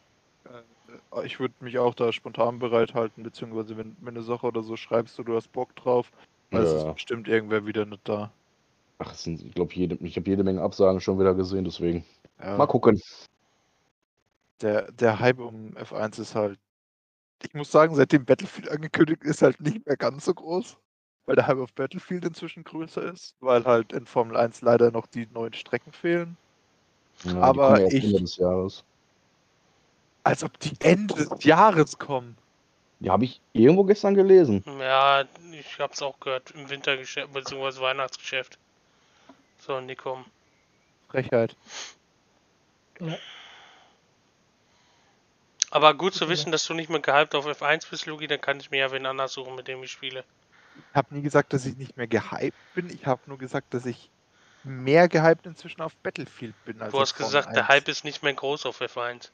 Äh, Ich würde mich auch da spontan bereithalten, beziehungsweise wenn, wenn eine Sache oder so schreibst und du hast Bock drauf, dann ist Ja. bestimmt irgendwer wieder nicht da. ach, sind, ich glaube, ich habe jede Menge Absagen schon wieder gesehen, deswegen. Ja, Mal gucken. Der, der Hype um F1 ist halt, ich muss sagen, seitdem Battlefield angekündigt ist, halt nicht mehr ganz so groß, weil der Hype auf Battlefield inzwischen größer ist, weil halt in Formel 1 leider noch die neuen Strecken fehlen. Ja, Aber ja ich- Ende des Jahres. Als ob die Ende des Jahres kommen. Die habe ich irgendwo gestern gelesen. ja, ich hab's auch gehört. Im Wintergeschäft, beziehungsweise Weihnachtsgeschäft. So, die kommen. Frechheit. Aber gut zu Ja. wissen, dass du nicht mehr gehypt auf F1 bist, Lugi, dann kann ich mir ja wen anders suchen, mit dem ich spiele. Ich habe nie gesagt, dass ich nicht mehr gehypt bin. Ich habe nur gesagt, dass ich mehr gehypt inzwischen auf Battlefield bin. Als Du hast gesagt, der 1. Hype ist nicht mehr groß auf F1.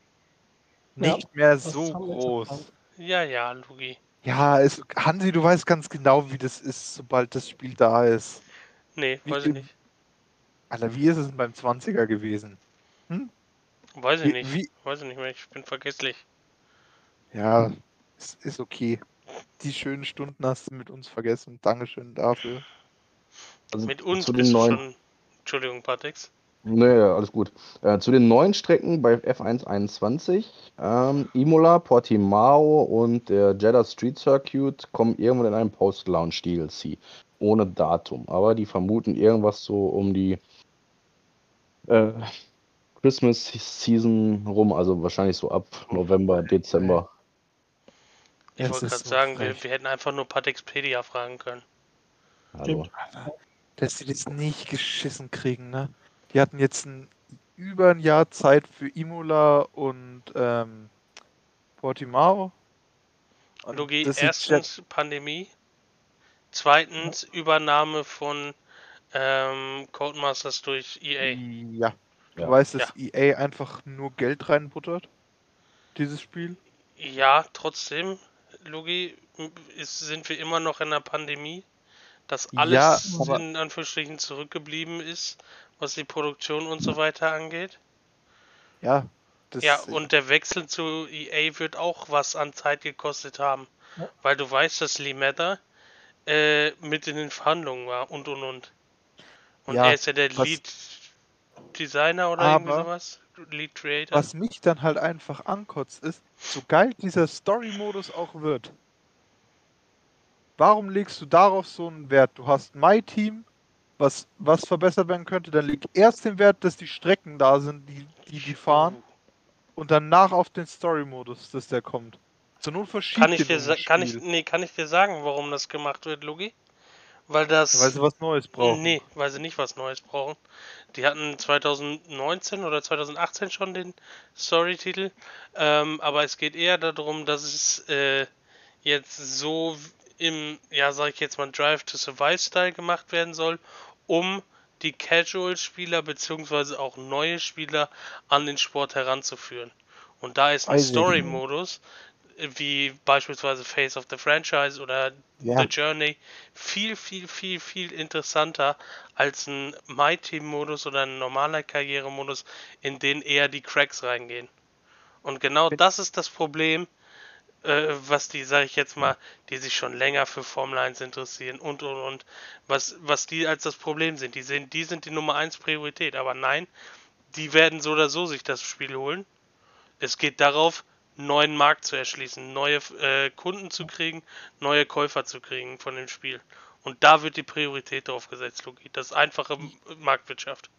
nicht mehr das so groß. Ja, ja, Lugi. Ja, es, Hansi, du weißt ganz genau, wie das ist, sobald das Spiel da ist. Nee, Wie weiß ich viel- nicht. Alter, wie ist es denn beim 20er gewesen? Weiß ich Wie, nicht. wie, Weiß ich nicht mehr. Ich bin vergesslich. Ja, es ist okay. Die schönen Stunden hast du mit uns vergessen. Dankeschön dafür. Also Mit uns zu bist den du neuen. schon. Entschuldigung, Patex. Nee, alles gut. Äh, zu den neuen Strecken bei F121, ähm, Imola, Portimao und der Jeddah Street Circuit kommen irgendwann in einem Post-Launch DLC. Ohne Datum. Aber die vermuten irgendwas so um die äh, Christmas Season rum, also wahrscheinlich so ab November, Dezember. Ich wollte gerade so sagen, wir, wir hätten einfach nur Patexpedia fragen können. Also, Dass sie das nicht geschissen kriegen, ne? Die hatten jetzt ein, über ein Jahr Zeit für Imola und ähm, Portimao. Und Logi, erstens Pandemie. Zweitens Übernahme von ähm, Codemasters durch EA. Ja. Du Ja. weißt, dass EA einfach nur Geld reinbuttert. Dieses Spiel. Ja, trotzdem, Logi, ist, sind wir immer noch in der Pandemie. Dass Ja, alles aber- in Anführungsstrichen zurückgeblieben ist, was die Produktion und so weiter angeht. Ja. Ja, und der Wechsel zu EA wird auch was an Zeit gekostet haben. Ja. Weil du weißt, dass Lee Mather äh, mit in den Verhandlungen war und und und. Und Ja, er ist ja der Lead Designer oder irgendwie Aber- sowas. Lead Creator. Was mich dann halt einfach ankotzt, ist, so geil dieser Story-Modus auch wird. Warum legst du darauf so einen Wert? Du hast My Team, was, was verbessert werden könnte, dann liegt erst den Wert, dass die Strecken da sind, die die, die fahren, und danach auf den Story-Modus, dass der kommt. Zur Not verschiebt Kann ich, dir, kann, ich, nee, kann ich dir sagen, warum das gemacht wird, Lugi? Weil das. Weil sie was Neues brauchen. Nee, weil sie nicht was Neues brauchen. Die hatten 2019 oder 2018 schon den Story-Titel. Ähm, aber es geht eher darum, dass es äh, jetzt so im, ja, sag ich jetzt mal, Drive to Survive-Style gemacht werden soll, um die Casual-Spieler beziehungsweise auch neue Spieler an den Sport heranzuführen. Und da ist ein. Story-Modus, wie beispielsweise Face of the Franchise oder Ja. The Journey viel, viel, viel, viel interessanter als ein My Team Modus oder ein normaler Karrieremodus, in den eher die Cracks reingehen. Und genau das ist das Problem, äh, was die, sag ich jetzt mal, die sich schon länger für Formel 1 interessieren und und und, was, was die als das Problem sind. Die sehen, die sind die Nummer 1 Priorität, aber nein, die werden so oder so sich das Spiel holen. Es geht darauf, neuen Markt zu erschließen, neue äh, Kunden zu kriegen, neue Käufer zu kriegen von dem Spiel. Und da wird die Priorität drauf gesetzt, Logi. Das ist einfache Marktwirtschaft.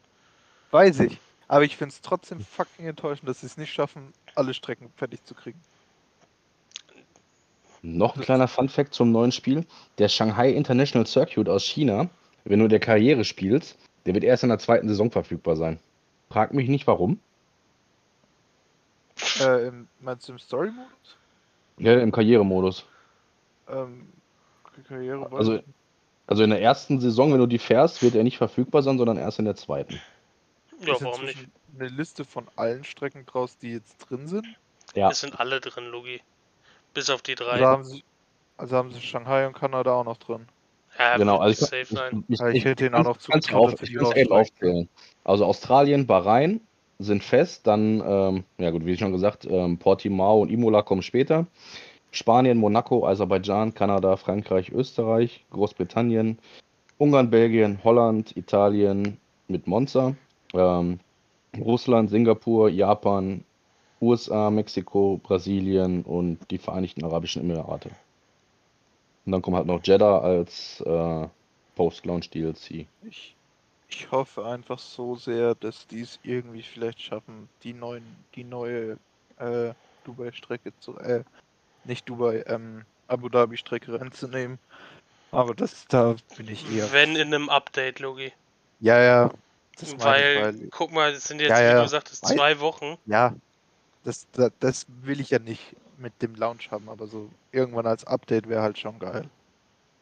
Weiß ich. Aber ich finde es trotzdem fucking enttäuschend, dass sie es nicht schaffen, alle Strecken fertig zu kriegen. Noch ein kleiner Fun-Fact zum neuen Spiel. Der Shanghai International Circuit aus China, wenn du der Karriere spielst, der wird erst in der zweiten Saison verfügbar sein. Frag mich nicht warum. Äh, im, meinst du im Story-Modus? Ja, im Karrieremodus. Ähm, Karriere Also- ich. Also in der ersten Saison, wenn du die fährst, wird er nicht verfügbar sein, sondern erst in der zweiten. Ja, Ist warum nicht? Eine Liste von allen Strecken draus, die jetzt drin sind. Ja, Es sind alle drin, Logi. Bis auf die Also drei. haben, sie, also haben sie Shanghai und Kanada auch noch drin. Ja, genau. Also safe sein. ich, Ja, ich hätte ihn auch noch auf, ich kann's rausstreichen. aufzählen. Also Australien, Bahrain sind fest, dann, ähm, ja gut, wie schon gesagt, ähm, Portimao und Imola kommen später. Spanien, Monaco, Aserbaidschan, Kanada, Frankreich, Österreich, Großbritannien, Ungarn, Belgien, Holland, Italien mit Monza, ähm, Russland, Singapur, Japan, USA, Mexiko, Brasilien und die Vereinigten Arabischen Emirate. Und dann kommt halt noch Jeddah als äh, Post-Launch DLC. Ich, ich hoffe einfach so sehr, dass die es irgendwie vielleicht schaffen, die neuen, die neue äh, Dubai-Strecke zu, äh, nicht Dubai, ähm, Abu Dhabi-Strecke reinzunehmen. Aber das, da bin ich eher. Wenn in einem Update, Logi. Ja, ja. Das Weil, weil, guck mal, es sind jetzt, Ja, wie du sagtest, zwei Wochen. ja, das, das, das will ich ja nicht mit dem Launch haben, aber so irgendwann als Update wäre halt schon geil.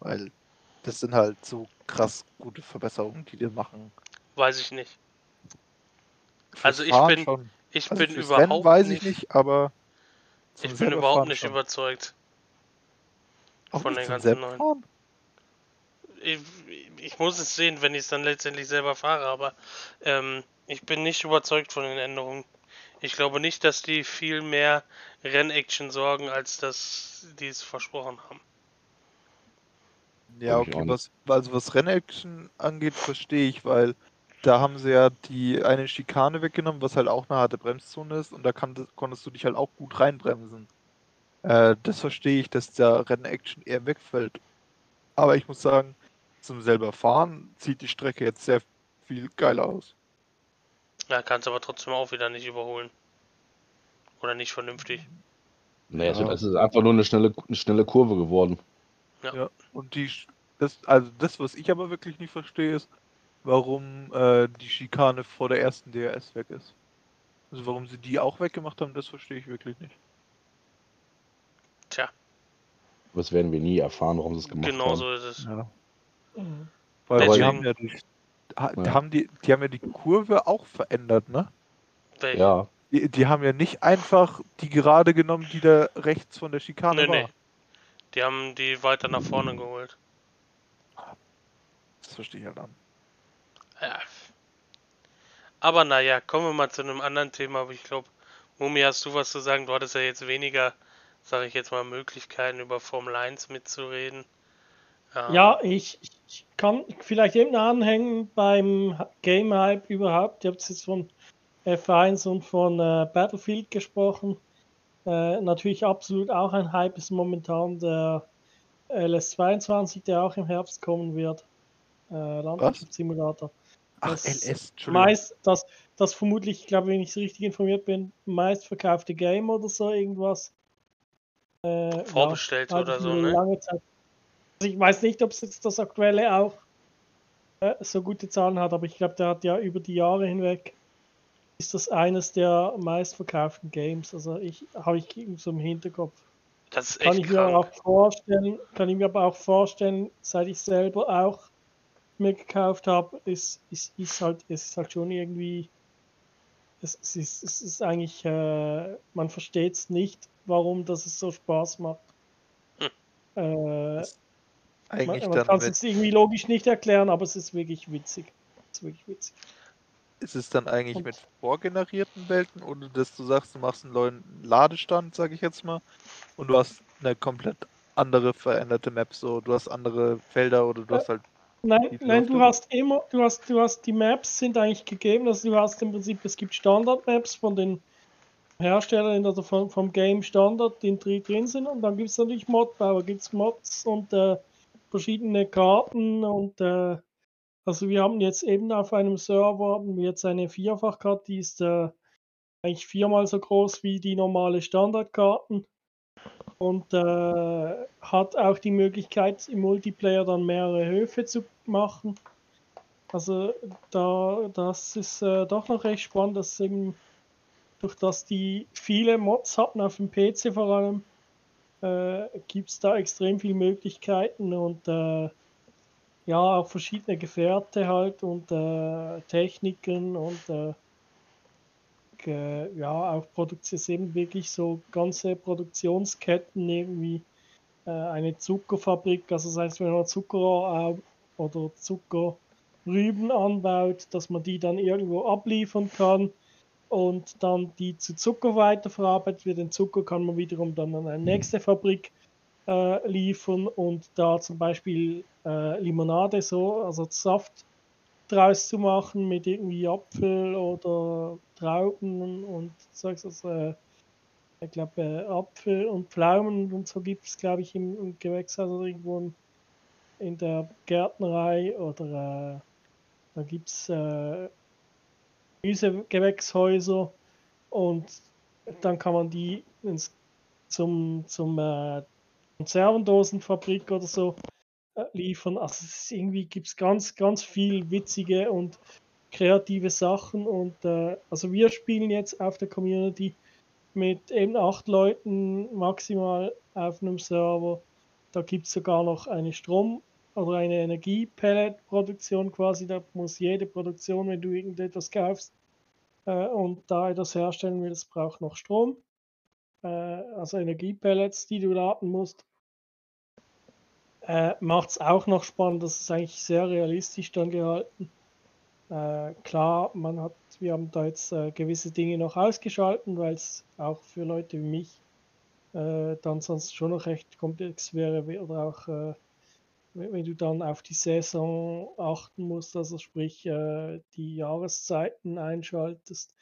Weil das sind halt so krass gute Verbesserungen, die die machen. Weiß ich nicht. Fürs Also ich Fahren bin schon. Ich Also bin überhaupt Rennen weiß nicht, ich nicht, aber ich bin überhaupt nicht schon. überzeugt. Auch von nicht den ganzen neuen. Ich, ich muss es sehen, wenn ich es dann letztendlich selber fahre, aber ähm, ich bin nicht überzeugt von den Änderungen. Ich glaube nicht, dass die viel mehr Rennaction sorgen, als dass die es versprochen haben. Ja, okay, was, also was Rennaction angeht, verstehe ich, weil da haben sie ja die eine Schikane weggenommen, was halt auch eine harte Bremszone ist und da kann, konntest du dich halt auch gut reinbremsen. Äh, das verstehe ich, dass der Rennaction eher wegfällt. Aber ich muss sagen, zum selber fahren sieht die Strecke jetzt sehr viel geiler aus. Ja, kannst aber trotzdem auch wieder nicht überholen. Oder nicht vernünftig. Nee, es Ja. es ist einfach nur eine schnelle, eine schnelle Kurve geworden. Ja. Ja, und die, Sch- das, also das, was ich aber wirklich nicht verstehe, ist, warum äh, die Schikane vor der ersten DRS weg ist. Also warum sie die auch weggemacht haben, das verstehe ich wirklich nicht. Tja, Das werden wir nie erfahren, warum sie es gemacht genau haben. so ist es. Ja. Mhm. Weil die Deswegen- haben ja die, Ja. haben die, die haben ja die Kurve auch verändert, ne? Welche? Ja, Die, die haben ja nicht einfach die gerade genommen, die da rechts von der Schikane Nee, war. nee. Die haben die weiter nach vorne geholt. Das verstehe ich halt an. Ja. Aber naja, kommen wir mal zu einem anderen Thema. Aber ich glaube, Mumi, hast du was zu sagen? Du hattest ja jetzt weniger, sage ich jetzt mal, Möglichkeiten über Formel 1 mitzureden. Ähm, Ja, ich, ich kann vielleicht eben anhängen beim Game Hype überhaupt. Ihr habt jetzt von F1 und von äh, Battlefield gesprochen. Äh, natürlich absolut auch ein Hype ist momentan der LS22, der auch im Herbst kommen wird. äh, Landwirtschaftssimulator. Ach, Das LS. Meist, das, das vermutlich, ich glaube, wenn ich so richtig informiert bin, meistverkaufte Game oder so irgendwas. Äh, Vorbestellt ja, oder so, ich ne? Lange Zeit. Also ich weiß nicht, ob es jetzt das aktuelle auch äh, so gute Zahlen hat, aber ich glaube, der hat ja über die Jahre hinweg ist das eines der meistverkauften Games. Also ich habe ich so im Hinterkopf. Das ist Kann echt ich mir auch krank. vorstellen, kann ich mir aber auch vorstellen, seit ich selber auch mir gekauft habe, ist, ist, ist halt, es ist halt schon irgendwie, es, es ist, es ist eigentlich, äh, man versteht es nicht, warum das es so Spaß macht. Hm. Äh, Eigentlich man man kann es jetzt irgendwie logisch nicht erklären, aber es ist wirklich witzig. Es ist wirklich witzig. Ist es dann eigentlich Und- mit vorgenerierten Welten oder dass du sagst, du machst einen neuen Ladestand, sage ich jetzt mal, und du hast eine komplett andere veränderte Map, so du hast andere Felder oder du Äh, hast halt Nein, nein, du hast immer, du hast, du hast, die Maps sind eigentlich gegeben, also du hast im Prinzip, es gibt Standard-Maps von den Herstellern oder vom, vom Game Standard, die drin drin sind und dann gibt es natürlich Modbauer, gibt es Mods und äh, verschiedene Karten und äh, also wir haben jetzt eben auf einem Server jetzt eine Vierfachkarte, die ist äh, eigentlich viermal so groß wie die normale Standardkarten und äh, hat auch die Möglichkeit im Multiplayer dann mehrere Höfe zu machen. Also da das ist äh, doch noch recht spannend, dass eben durch dass die viele Mods hatten auf dem PC vor allem, äh, gibt es da extrem viele Möglichkeiten und äh, ja auch verschiedene Gefährte halt und äh, Techniken und äh, ja auch Produktion eben wirklich so ganze Produktionsketten irgendwie äh, eine Zuckerfabrik, also das heißt, wenn man Zucker äh, oder Zuckerrüben anbaut, dass man die dann irgendwo abliefern kann und dann die zu Zucker weiterverarbeitet wird. Den Zucker kann man wiederum dann an eine nächste Fabrik äh, liefern und da zum Beispiel äh, Limonade so, also Saft draus zu machen mit irgendwie Apfel oder Trauben und Zeugs, also äh, ich glaube äh, Apfel und Pflaumen und so gibt es glaube ich im, im Gewächshaus oder irgendwo in, in der Gärtnerei oder äh, da gibt es äh, Gemüsegewächshäuser und dann kann man die ins, zum, zum äh, Konservendosenfabrik oder so äh, liefern. Also irgendwie gibt es ganz, ganz viel witzige und kreative Sachen und äh, also wir spielen jetzt auf der Community mit eben acht Leuten maximal auf einem Server. Da gibt es sogar noch eine Strom- oder eine Energiepellet-Produktion quasi. Da muss jede Produktion, wenn du irgendetwas kaufst äh, und da etwas herstellen willst, braucht noch Strom. Äh, also Energiepellets, die du laden musst. Äh, Macht es auch noch spannend. Das ist eigentlich sehr realistisch dann gehalten. Äh, klar, man hat, wir haben da jetzt äh, gewisse Dinge noch ausgeschalten, weil es auch für Leute wie mich äh, dann sonst schon noch recht komplex wäre oder auch äh, wenn wenn du dann auf die Saison achten musst, also sprich äh, die Jahreszeiten einschaltest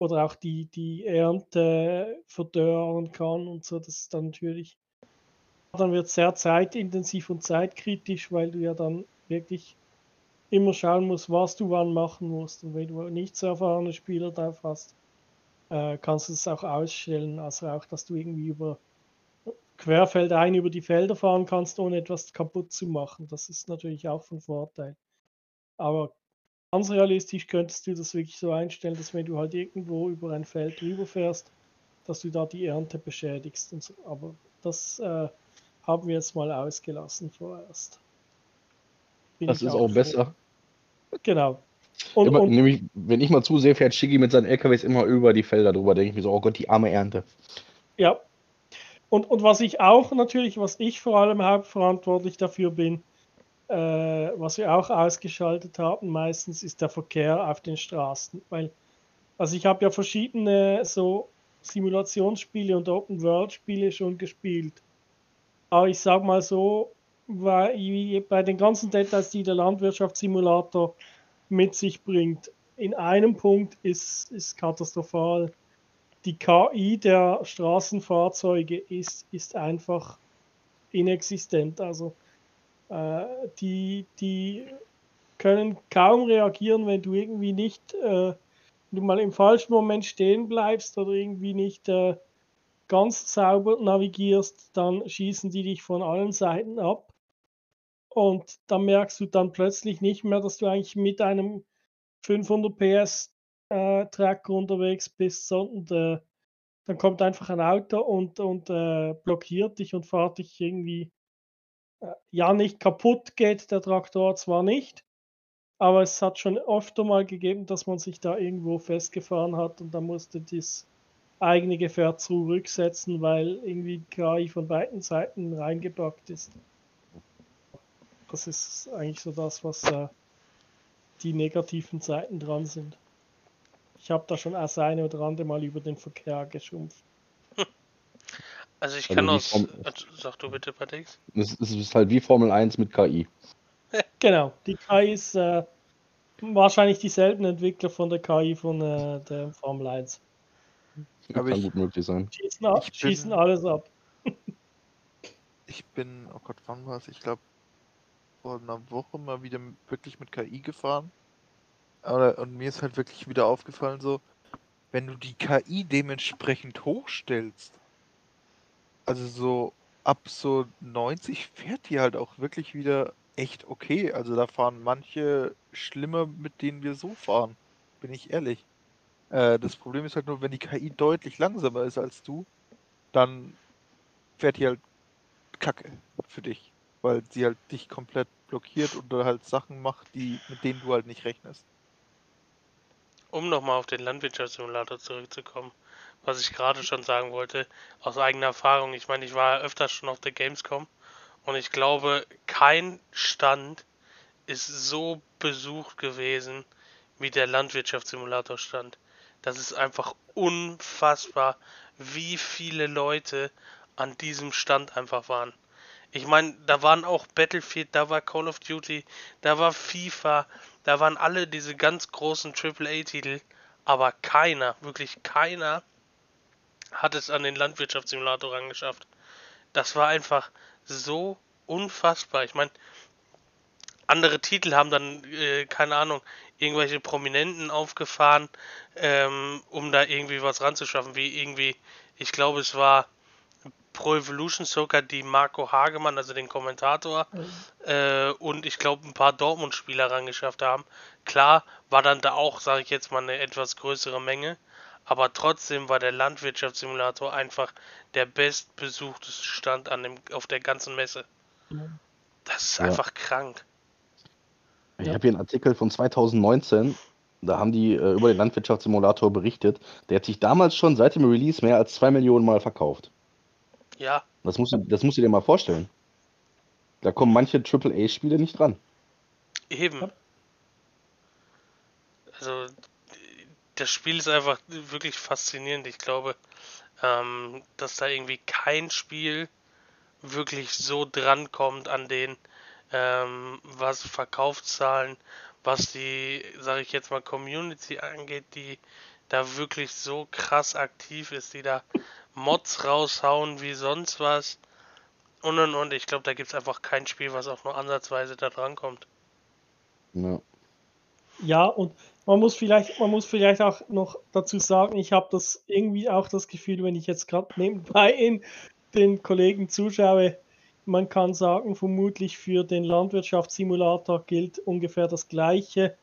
oder auch die, die Ernte verdörren kann und so, das ist dann natürlich, dann wird es sehr zeitintensiv und zeitkritisch, weil du ja dann wirklich immer schauen musst, was du wann machen musst. Und wenn du nicht so erfahrene Spieler drauf hast, äh, kannst du es auch ausstellen. Also auch, dass du irgendwie über querfeldein über die Felder fahren kannst, ohne etwas kaputt zu machen. Das ist natürlich auch von Vorteil. Aber ganz realistisch könntest du das wirklich so einstellen, dass wenn du halt irgendwo über ein Feld rüberfährst, dass du da die Ernte beschädigst. Und so. Aber das äh, haben wir jetzt mal ausgelassen vorerst. Bin Das ist auch für. besser. Genau. Und, Immer, und nämlich, wenn ich mal zusehe, fährt Shiggy mit seinen LKWs immer über die Felder drüber. Denke ich mir so, oh Gott, die arme Ernte. Ja. Und, und was ich auch natürlich, was ich vor allem hauptverantwortlich dafür bin, äh, was wir auch ausgeschaltet haben, meistens ist der Verkehr auf den Straßen. Weil, also ich habe ja verschiedene so Simulationsspiele und Open-World-Spiele schon gespielt. Aber ich sag mal so, weil bei den ganzen Details, die der Landwirtschaftssimulator mit sich bringt, in einem Punkt ist, ist katastrophal die KI der Straßenfahrzeuge ist, ist einfach inexistent. Also äh, die, die können kaum reagieren, wenn du irgendwie nicht, äh, du mal im falschen Moment stehen bleibst oder irgendwie nicht äh, ganz sauber navigierst, dann schießen die dich von allen Seiten ab. Und dann merkst du dann plötzlich nicht mehr, dass du eigentlich mit einem 500 PS äh, Tracker unterwegs bist, sondern äh, dann kommt einfach ein Auto und, und äh, blockiert dich und fährt dich irgendwie ja nicht kaputt geht der Traktor zwar nicht, aber es hat schon oft mal gegeben, dass man sich da irgendwo festgefahren hat und da musste das eigene Gefährt zurücksetzen, weil irgendwie KI von beiden Seiten reingepackt ist. Das ist eigentlich so das, was äh, die negativen Seiten dran sind. Ich habe da schon das eine oder andere Mal über den Verkehr geschumpft. Also ich Also kann die aus. Also, sag du bitte, Patrix. Es es ist halt wie Formel 1 mit KI. Genau, die KI ist äh, wahrscheinlich dieselben Entwickler von der KI von äh, der Formel 1. Aber Kann ich- gut möglich sein. Schießen, ab, Ich bin- schießen alles ab. Ich bin, oh Gott, wann war es? Ich glaube, vor einer Woche mal wieder wirklich mit KI gefahren. Aber, und mir ist halt wirklich wieder aufgefallen, so, wenn du die KI dementsprechend hochstellst, also so ab so 90 fährt die halt auch wirklich wieder echt okay. Also da fahren manche schlimmer, mit denen wir so fahren. Bin ich ehrlich. Äh, das Problem ist halt nur, wenn die KI deutlich langsamer ist als du, dann fährt die halt Kacke für dich. Weil sie halt dich komplett blockiert und da halt Sachen macht, die, mit denen du halt nicht rechnest. Um nochmal auf den Landwirtschaftssimulator zurückzukommen, was ich gerade schon sagen wollte, aus eigener Erfahrung. Ich meine, ich war ja öfter schon auf der Gamescom und ich glaube, kein Stand ist so besucht gewesen wie der Landwirtschaftssimulator-Stand. Das ist einfach unfassbar, wie viele Leute an diesem Stand einfach waren. Ich meine, da waren auch Battlefield, da war Call of Duty, da war FIFA, da waren alle diese ganz großen AAA-Titel, aber keiner, wirklich keiner, hat es an den Landwirtschaftssimulator rangeschafft. Das war einfach so unfassbar. Ich meine, andere Titel haben dann, äh, keine Ahnung, irgendwelche Prominenten aufgefahren, ähm, um da irgendwie was ranzuschaffen, wie irgendwie, ich glaube, es war Pro Evolution Soccer, die Marco Hagemann, also den Kommentator, äh, und ich glaube ein paar Dortmund-Spieler rangeschafft haben. Klar war dann da auch, sage ich jetzt mal, eine etwas größere Menge, aber trotzdem war der Landwirtschaftssimulator einfach der bestbesuchteste Stand an dem, auf der ganzen Messe. Das ist Ja. einfach krank. Ich Ja. habe hier einen Artikel von 2019, da haben die äh, über den Landwirtschaftssimulator berichtet. Der hat sich damals schon seit dem Release mehr als 2 Millionen Mal verkauft. Ja, Das musst, du, das musst du dir mal vorstellen. Da kommen manche AAA-Spiele nicht dran. eben. Also, das Spiel ist einfach wirklich faszinierend. Ich glaube, ähm, dass da irgendwie kein Spiel wirklich so drankommt an den, ähm, was Verkaufszahlen, was die, sage ich jetzt mal, Community angeht, die da wirklich so krass aktiv ist, die da Mods raushauen wie sonst was. Und und und. Ich glaube, da gibt es einfach kein Spiel, was auch nur ansatzweise da drankommt. Ja. Ja, und man muss vielleicht, man muss vielleicht auch noch dazu sagen, ich habe das irgendwie auch das Gefühl, wenn ich jetzt gerade nebenbei in den Kollegen zuschaue, man kann sagen, vermutlich für den Landwirtschaftssimulator gilt ungefähr das Gleiche,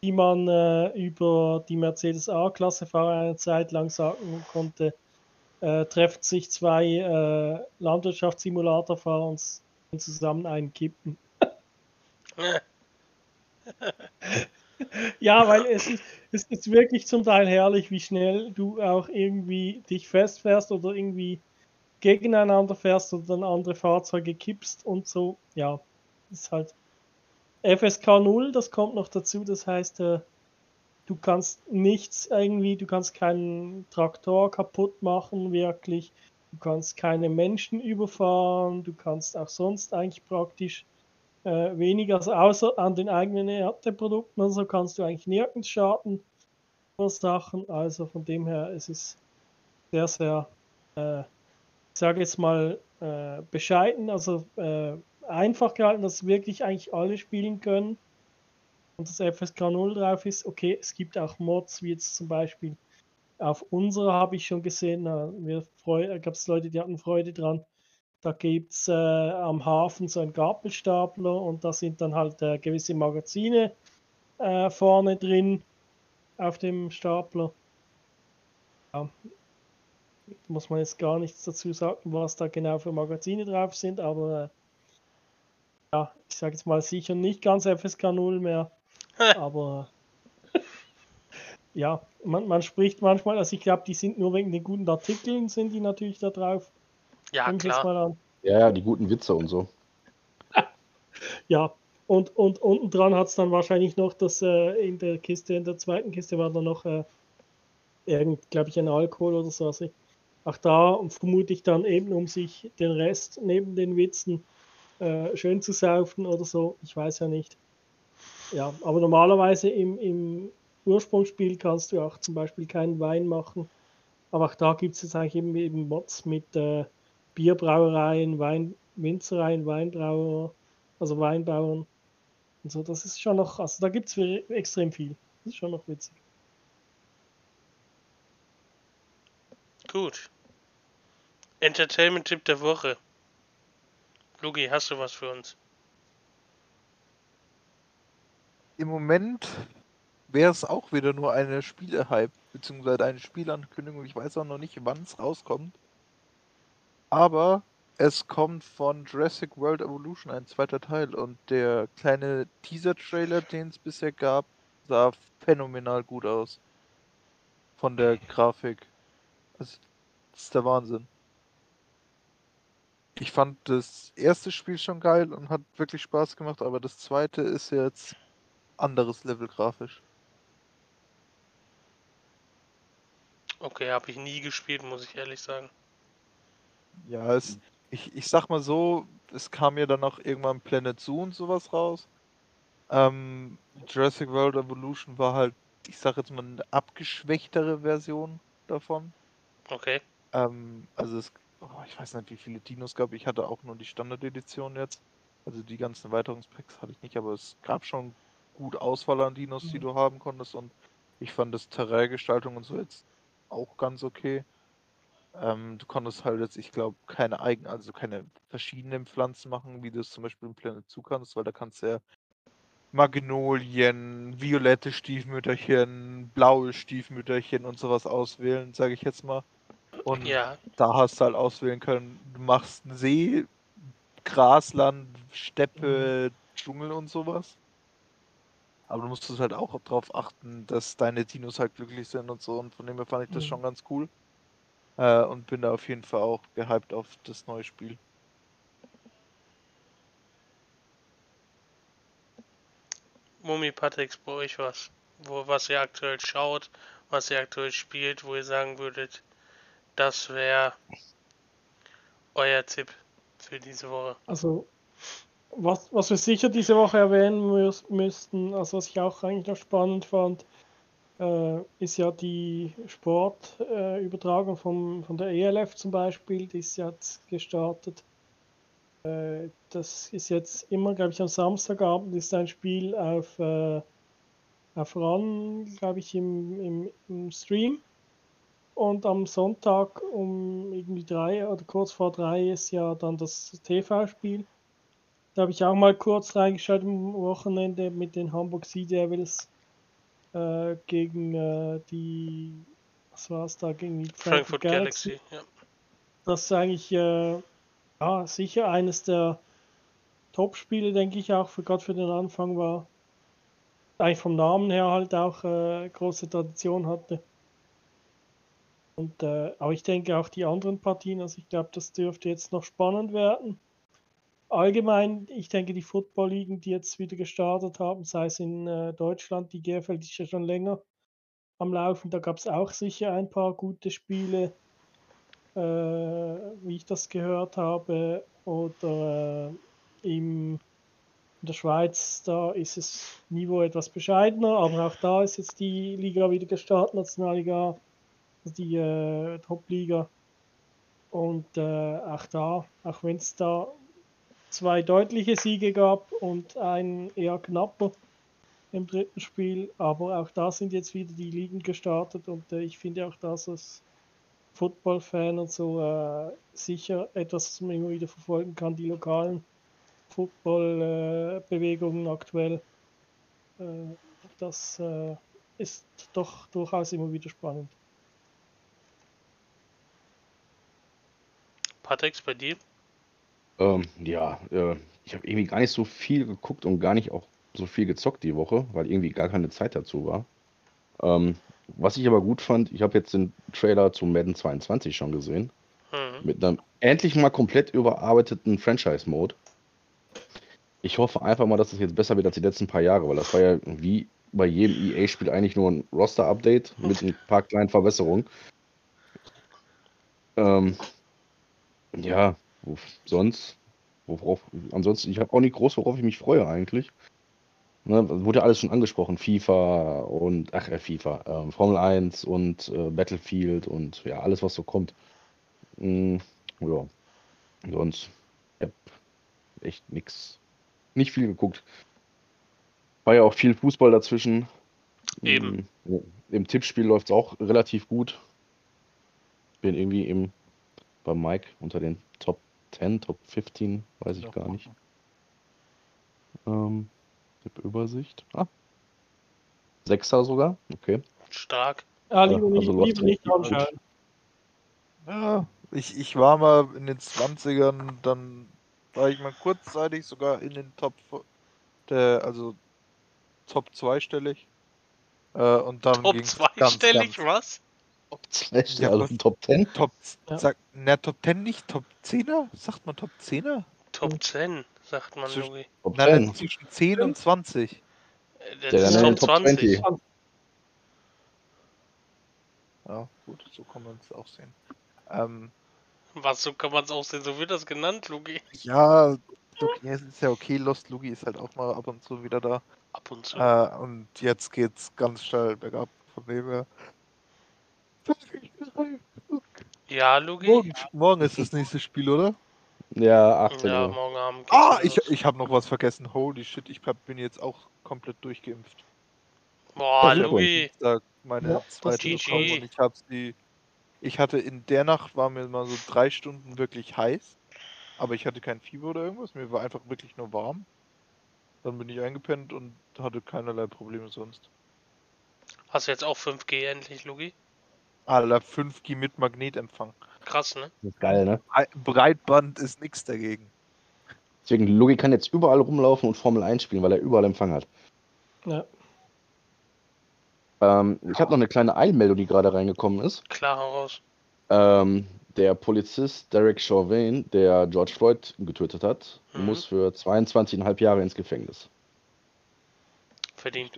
wie man äh, über die Mercedes A-Klasse-Fahrer eine Zeit lang sagen konnte, äh, treffen sich zwei äh, Landwirtschaftssimulatorfahrer und zusammen einen kippen. Ja, weil es ist, es ist wirklich zum Teil herrlich, wie schnell du auch irgendwie dich festfährst oder irgendwie gegeneinander fährst oder dann andere Fahrzeuge kippst und so. Ja, ist halt FSK 0, das kommt noch dazu. Das heißt, äh, du kannst nichts irgendwie, du kannst keinen Traktor kaputt machen, wirklich. Du kannst keine Menschen überfahren, du kannst auch sonst eigentlich praktisch äh, weniger, also außer an den eigenen Erdprodukten und so kannst du eigentlich nirgends Schaden verursachen. Also von dem her, es ist sehr, sehr, äh, ich sage jetzt mal, äh, bescheiden, also äh, einfach gehalten, dass wirklich eigentlich alle spielen können. und das FSK 0 drauf ist. Okay, es gibt auch Mods, wie jetzt zum Beispiel auf unserer habe ich schon gesehen, da gab es Leute, die hatten Freude dran. Da gibt es äh, am Hafen so einen Gabelstapler und da sind dann halt äh, gewisse Magazine äh, vorne drin auf dem Stapler. Ja, muss man jetzt gar nichts dazu sagen, was da genau für Magazine drauf sind, aber äh, ja, ich sage jetzt mal sicher nicht ganz FSK 0 mehr, aber ja, man, man spricht manchmal, also ich glaube, die sind nur wegen den guten Artikeln, sind die natürlich da drauf. Ja, klar. Ja, ja, die guten Witze und so. ja, und, und unten dran hat es dann wahrscheinlich noch das äh, in der Kiste, in der zweiten Kiste war dann noch äh, irgend, glaube ich, ein Alkohol oder so. Also auch da vermute ich dann eben, um sich den Rest neben den Witzen äh, schön zu saufen oder so. Ich weiß ja nicht. Ja, aber normalerweise im, im Ursprungsspiel kannst du auch zum Beispiel keinen Wein machen. Aber auch da gibt es jetzt eigentlich eben, eben Mods mit äh, Bierbrauereien, Wein, Winzereien, Weinbrauer, also Weinbauern. Und so, das ist schon noch, also da gibt es extrem viel. Das ist schon noch witzig. Gut. Entertainment-Tipp der Woche. Lugi, hast du was für uns? Im Moment wäre es auch wieder nur eine Spielehype, beziehungsweise eine Spielankündigung. Ich weiß auch noch nicht, wann es rauskommt. Aber es kommt von Jurassic World Evolution ein zweiter Teil und der kleine Teaser-Trailer, den es bisher gab, sah phänomenal gut aus. Von der Grafik. Das ist der Wahnsinn. Ich fand das erste Spiel schon geil und hat wirklich Spaß gemacht, aber das zweite ist jetzt anderes Level grafisch. Okay, habe ich nie gespielt, muss ich ehrlich sagen. Ja, es, ich, ich sag mal so, es kam ja dann auch irgendwann Planet Zoo und sowas raus. Ähm, Jurassic World Evolution war halt, ich sag jetzt mal, eine abgeschwächtere Version davon. Okay. Ähm, also es, oh, ich weiß nicht, wie viele Dinos gab. Ich hatte auch nur die Standard-Edition jetzt. Also die ganzen Erweiterungspacks hatte ich nicht, aber es gab schon gut Auswahl an Dinos, die mhm. du haben konntest und ich fand das Terraingestaltung und so jetzt auch ganz okay. Ähm, du konntest halt jetzt, ich glaube, keine eigen, also keine verschiedenen Pflanzen machen, wie du es zum Beispiel im Planet Zoo kannst, weil da kannst du ja Magnolien, violette Stiefmütterchen, blaue Stiefmütterchen und sowas auswählen, sage ich jetzt mal. Und ja. da hast du halt auswählen können, du machst einen See, Grasland, Steppe, mhm. Dschungel und sowas. Aber du musst halt auch darauf achten, dass deine Dinos halt glücklich sind und so. Und von dem her fand ich das mhm. schon ganz cool. Äh, und bin da auf jeden Fall auch gehypt auf das neue Spiel. Mummi Patricks, bei euch was? Wo, was ihr aktuell schaut, was ihr aktuell spielt, wo ihr sagen würdet, das wäre euer Tipp für diese Woche. Also was, was wir sicher diese Woche erwähnen müß, müssten, also was ich auch eigentlich noch spannend fand, äh, ist ja die Sportübertragung äh, von, der ELF zum Beispiel, die ist jetzt gestartet. Äh, das ist jetzt immer, glaube ich, am Samstagabend ist ein Spiel auf, äh, auf RAN, glaube ich, im, im, im Stream. Und am Sonntag um irgendwie drei oder kurz vor drei ist ja dann das TV-Spiel. Da habe ich auch mal kurz reingeschaut am Wochenende mit den Hamburg Sea Devils äh, gegen äh, die, was war es da, gegen die Frankfurt, Frankfurt Galaxy. Galaxy ja. Das ist eigentlich äh, ja, sicher eines der Top-Spiele, denke ich auch, für gerade für den Anfang war. Eigentlich vom Namen her halt auch äh, große Tradition hatte. Und, äh, aber ich denke auch die anderen Partien, also ich glaube, das dürfte jetzt noch spannend werden allgemein, ich denke, die Football-Ligen, die jetzt wieder gestartet haben, sei es in äh, Deutschland, die GFL ist ja schon länger am Laufen, da gab es auch sicher ein paar gute Spiele, äh, wie ich das gehört habe. Oder äh, im, in der Schweiz, da ist das Niveau etwas bescheidener, aber auch da ist jetzt die Liga wieder gestartet, Nationalliga, also die äh, Top-Liga. Und äh, auch da, auch wenn es da zwei deutliche Siege gab und ein eher knapper, im dritten Spiel. Aber auch da sind jetzt wieder die Ligen gestartet und äh, ich finde auch das als Football-Fan und so äh, sicher etwas, was man immer wieder verfolgen kann, die lokalen Football-Bewegungen aktuell. Äh, das äh, ist doch durchaus immer wieder spannend. Patrick, bei dir? Ähm, ja, äh, ich habe irgendwie gar nicht so viel geguckt und gar nicht auch so viel gezockt die Woche, weil irgendwie gar keine Zeit dazu war. Ähm, was ich aber gut fand, ich habe jetzt den Trailer zu Madden 22 schon gesehen. Mhm. Mit einem endlich mal komplett überarbeiteten Franchise-Mode. Ich hoffe einfach mal, dass es jetzt besser wird als die letzten paar Jahre, weil das war ja wie bei jedem EA-Spiel eigentlich nur ein Roster-Update mit ein paar kleinen Verbesserungen. Ähm, ja, wo- sonst, worauf, ansonsten, ich habe auch nicht groß, worauf ich mich freue eigentlich. Ne, wurde ja alles schon angesprochen, FIFA und, ach, äh, FIFA, ähm, Formel 1 und äh, Battlefield und ja, alles, was so kommt. Mm, ja, sonst, ich hab echt nix, nicht viel geguckt. War ja auch viel Fußball dazwischen. Eben. Ja, Im Tippspiel läuft es auch relativ gut. Bin irgendwie im, bei Mike unter den Top 10, Top 15, weiß ich gar nicht. Ähm, Tippübersicht. Ah. Sechster sogar, okay. Stark. Ja, lieber nicht, also läuft lieber nicht gut. Ja, ich, ich war mal in den 20ern, dann war ich mal kurzzeitig sogar in den Top, der, also Top zweistellig. Äh, und dann Top ging's ganz, zweistellig, ganz- was? Top 2, Ja, also was? Top 10. Top, Ja. sag, na, Top 10 nicht, Top 10er? Sagt man Top 10er? Top 10, sagt man, Zwischen- Logi. Top Nein, nein, 10. zwischen 10 und 20. Äh, Das Der ist Top Top 20. 20. Ja, gut, so kann man es auch sehen. Ähm, Was, so kann man es auch sehen, so wird das genannt, Logi. ja, ja, es ist ja okay, Lost Lugi ist halt auch mal ab und zu wieder da. Ab und zu. Äh, und jetzt geht's ganz steil bergab von dem her. Ja, Logi. Morgen, morgen ist das nächste Spiel, oder? Ja, 18 Ja, Uhr. morgen Abend Ah, ich, ich habe noch was vergessen. Holy shit, ich hab, bin jetzt auch komplett durchgeimpft. Boah, sehr Logi. Sag meine Ja, zweite das- bekommen GG. und ich habe sie. Ich hatte in der Nacht war mir mal so drei Stunden wirklich heiß, aber ich hatte kein Fieber oder irgendwas. Mir war einfach wirklich nur warm. Dann bin ich eingepennt und hatte keinerlei Probleme sonst. Hast du jetzt auch 5G endlich, Logi? Alter, 5G mit Magnetempfang. Krass, ne? Das ist geil, ne? Brei- Breitband ist nichts dagegen. Deswegen, Logi kann jetzt überall rumlaufen und Formel 1 spielen, weil er überall Empfang hat. Ja. Ähm, ich habe noch eine kleine Eilmeldung, die gerade reingekommen ist. Klar heraus. Ähm, der Polizist Derek Chauvin, der George Floyd getötet hat, Mhm. muss für 22,5 Jahre ins Gefängnis. Verdient.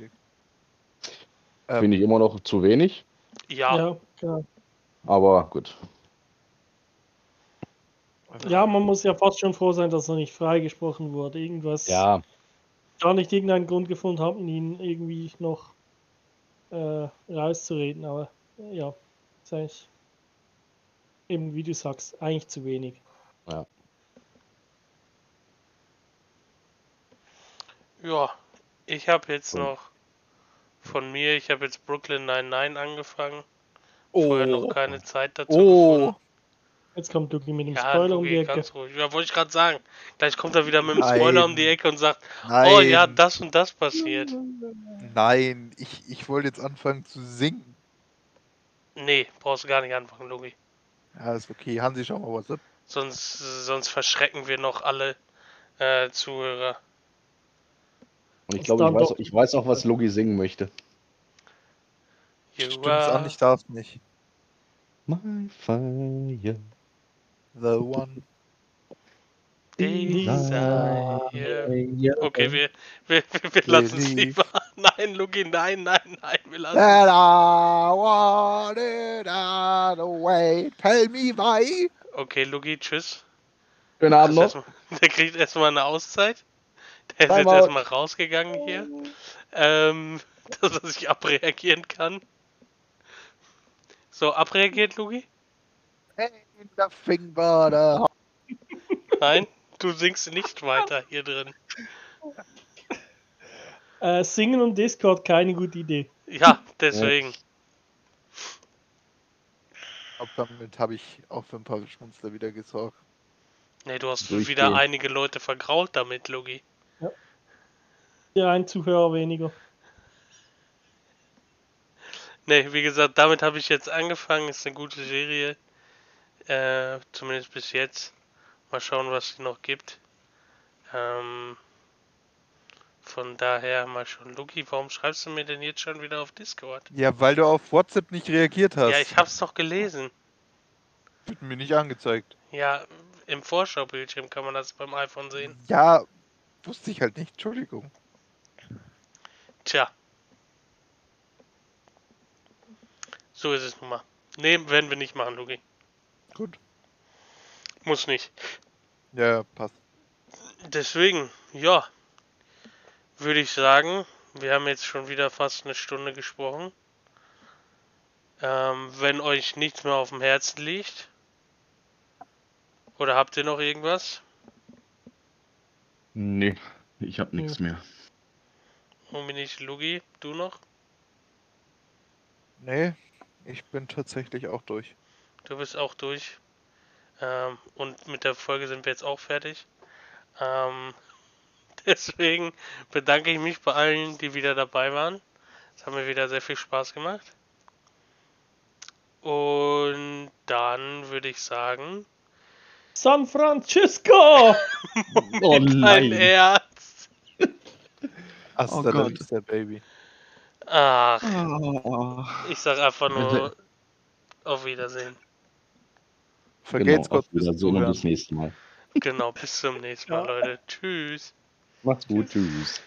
Ähm, Finde ich immer noch zu wenig, Ja, Ja, genau. aber gut. ja, man muss ja fast schon froh sein, dass er nicht freigesprochen wurde. Irgendwas, Ja, gar nicht irgendeinen Grund gefunden haben, ihn irgendwie noch äh, rauszureden. Aber ja, ist eigentlich eben wie du sagst, eigentlich zu wenig. ja. Ich habe jetzt So. noch von mir, ich habe jetzt Brooklyn 99 angefangen. Vorher noch keine Zeit dazu Oh, gefunden. Jetzt kommt Duki mit dem Ja, Spoiler um die Logi, Ecke. ganz ruhig. Ja, wollte ich gerade sagen. Gleich kommt er wieder mit dem Nein. Spoiler um die Ecke und sagt, nein. oh ja, das und das passiert. Nein, ich, ich wollte jetzt anfangen zu singen. Nee, brauchst du gar nicht anfangen, Logi. Ja, ist okay. Hansi, schau mal was ab. Sonst, sonst verschrecken wir noch alle äh, Zuhörer. Und ich glaube, ich weiß, ich weiß auch, was Logi singen möchte. Stimmt's an, ich darf nicht. My fire. The one. desire. Okay, wir, wir, wir, lassen es lieber. Nein, Logi, nein, nein, nein, wir lassen That I want it out way. Tell me why. Okay, Logi, tschüss. Schönen Abend noch. erstmal- Der kriegt erstmal eine Auszeit. Der ist Time jetzt out. erstmal rausgegangen hier. Ähm, dass er sich abreagieren kann. So, abreagiert, Lugi? Ain't nothing but a Nein, du singst nicht weiter hier drin. Äh, Singen und Discord keine gute Idee. Ja, deswegen. Ab damit habe ich auch für ein paar Schmunzler wieder gesorgt. Nee, du hast Durchgehen. wieder einige Leute vergrault damit, Logi. Ja, ein Zuhörer weniger. Nee, wie gesagt, damit habe ich jetzt angefangen. Ist eine gute Serie. Äh, zumindest bis jetzt. Mal schauen, was sie noch gibt. Ähm, von daher mal schon. Luki, warum schreibst du mir denn jetzt schon wieder auf Discord? Ja, weil du auf WhatsApp nicht reagiert hast. Ja, ich hab's doch gelesen. Wird mir nicht angezeigt. Ja, im Vorschaubildschirm kann man das beim iPhone sehen. Ja, wusste ich halt nicht. Entschuldigung. Tja. So ist es nun mal. Nee, werden wir nicht machen, Luki. Gut. Muss nicht. Ja, passt. Deswegen, ja, würde ich sagen, wir haben jetzt schon wieder fast eine Stunde gesprochen. Ähm, wenn euch nichts mehr auf dem Herzen liegt, oder habt ihr noch irgendwas? Nee, ich hab nichts mehr. Dominik, Lugi, du noch? Nee, ich bin tatsächlich auch durch. Du bist auch durch. Ähm, und mit der Folge sind wir jetzt auch fertig. Ähm, deswegen bedanke ich mich bei allen, die wieder dabei waren. Es hat mir wieder sehr viel Spaß gemacht. Und dann würde ich sagen, San Francisco! Oh ein nein. Herz. Hasta Oh Gott. vista, Baby. Ach, Oh. ich sag einfach nur auf Wiedersehen. Vergelt's Genau, Gott auf Wiedersehen und bis nächstes Mal. Genau, bis zum nächsten Mal. Leute. Tschüss. Macht's gut, tschüss.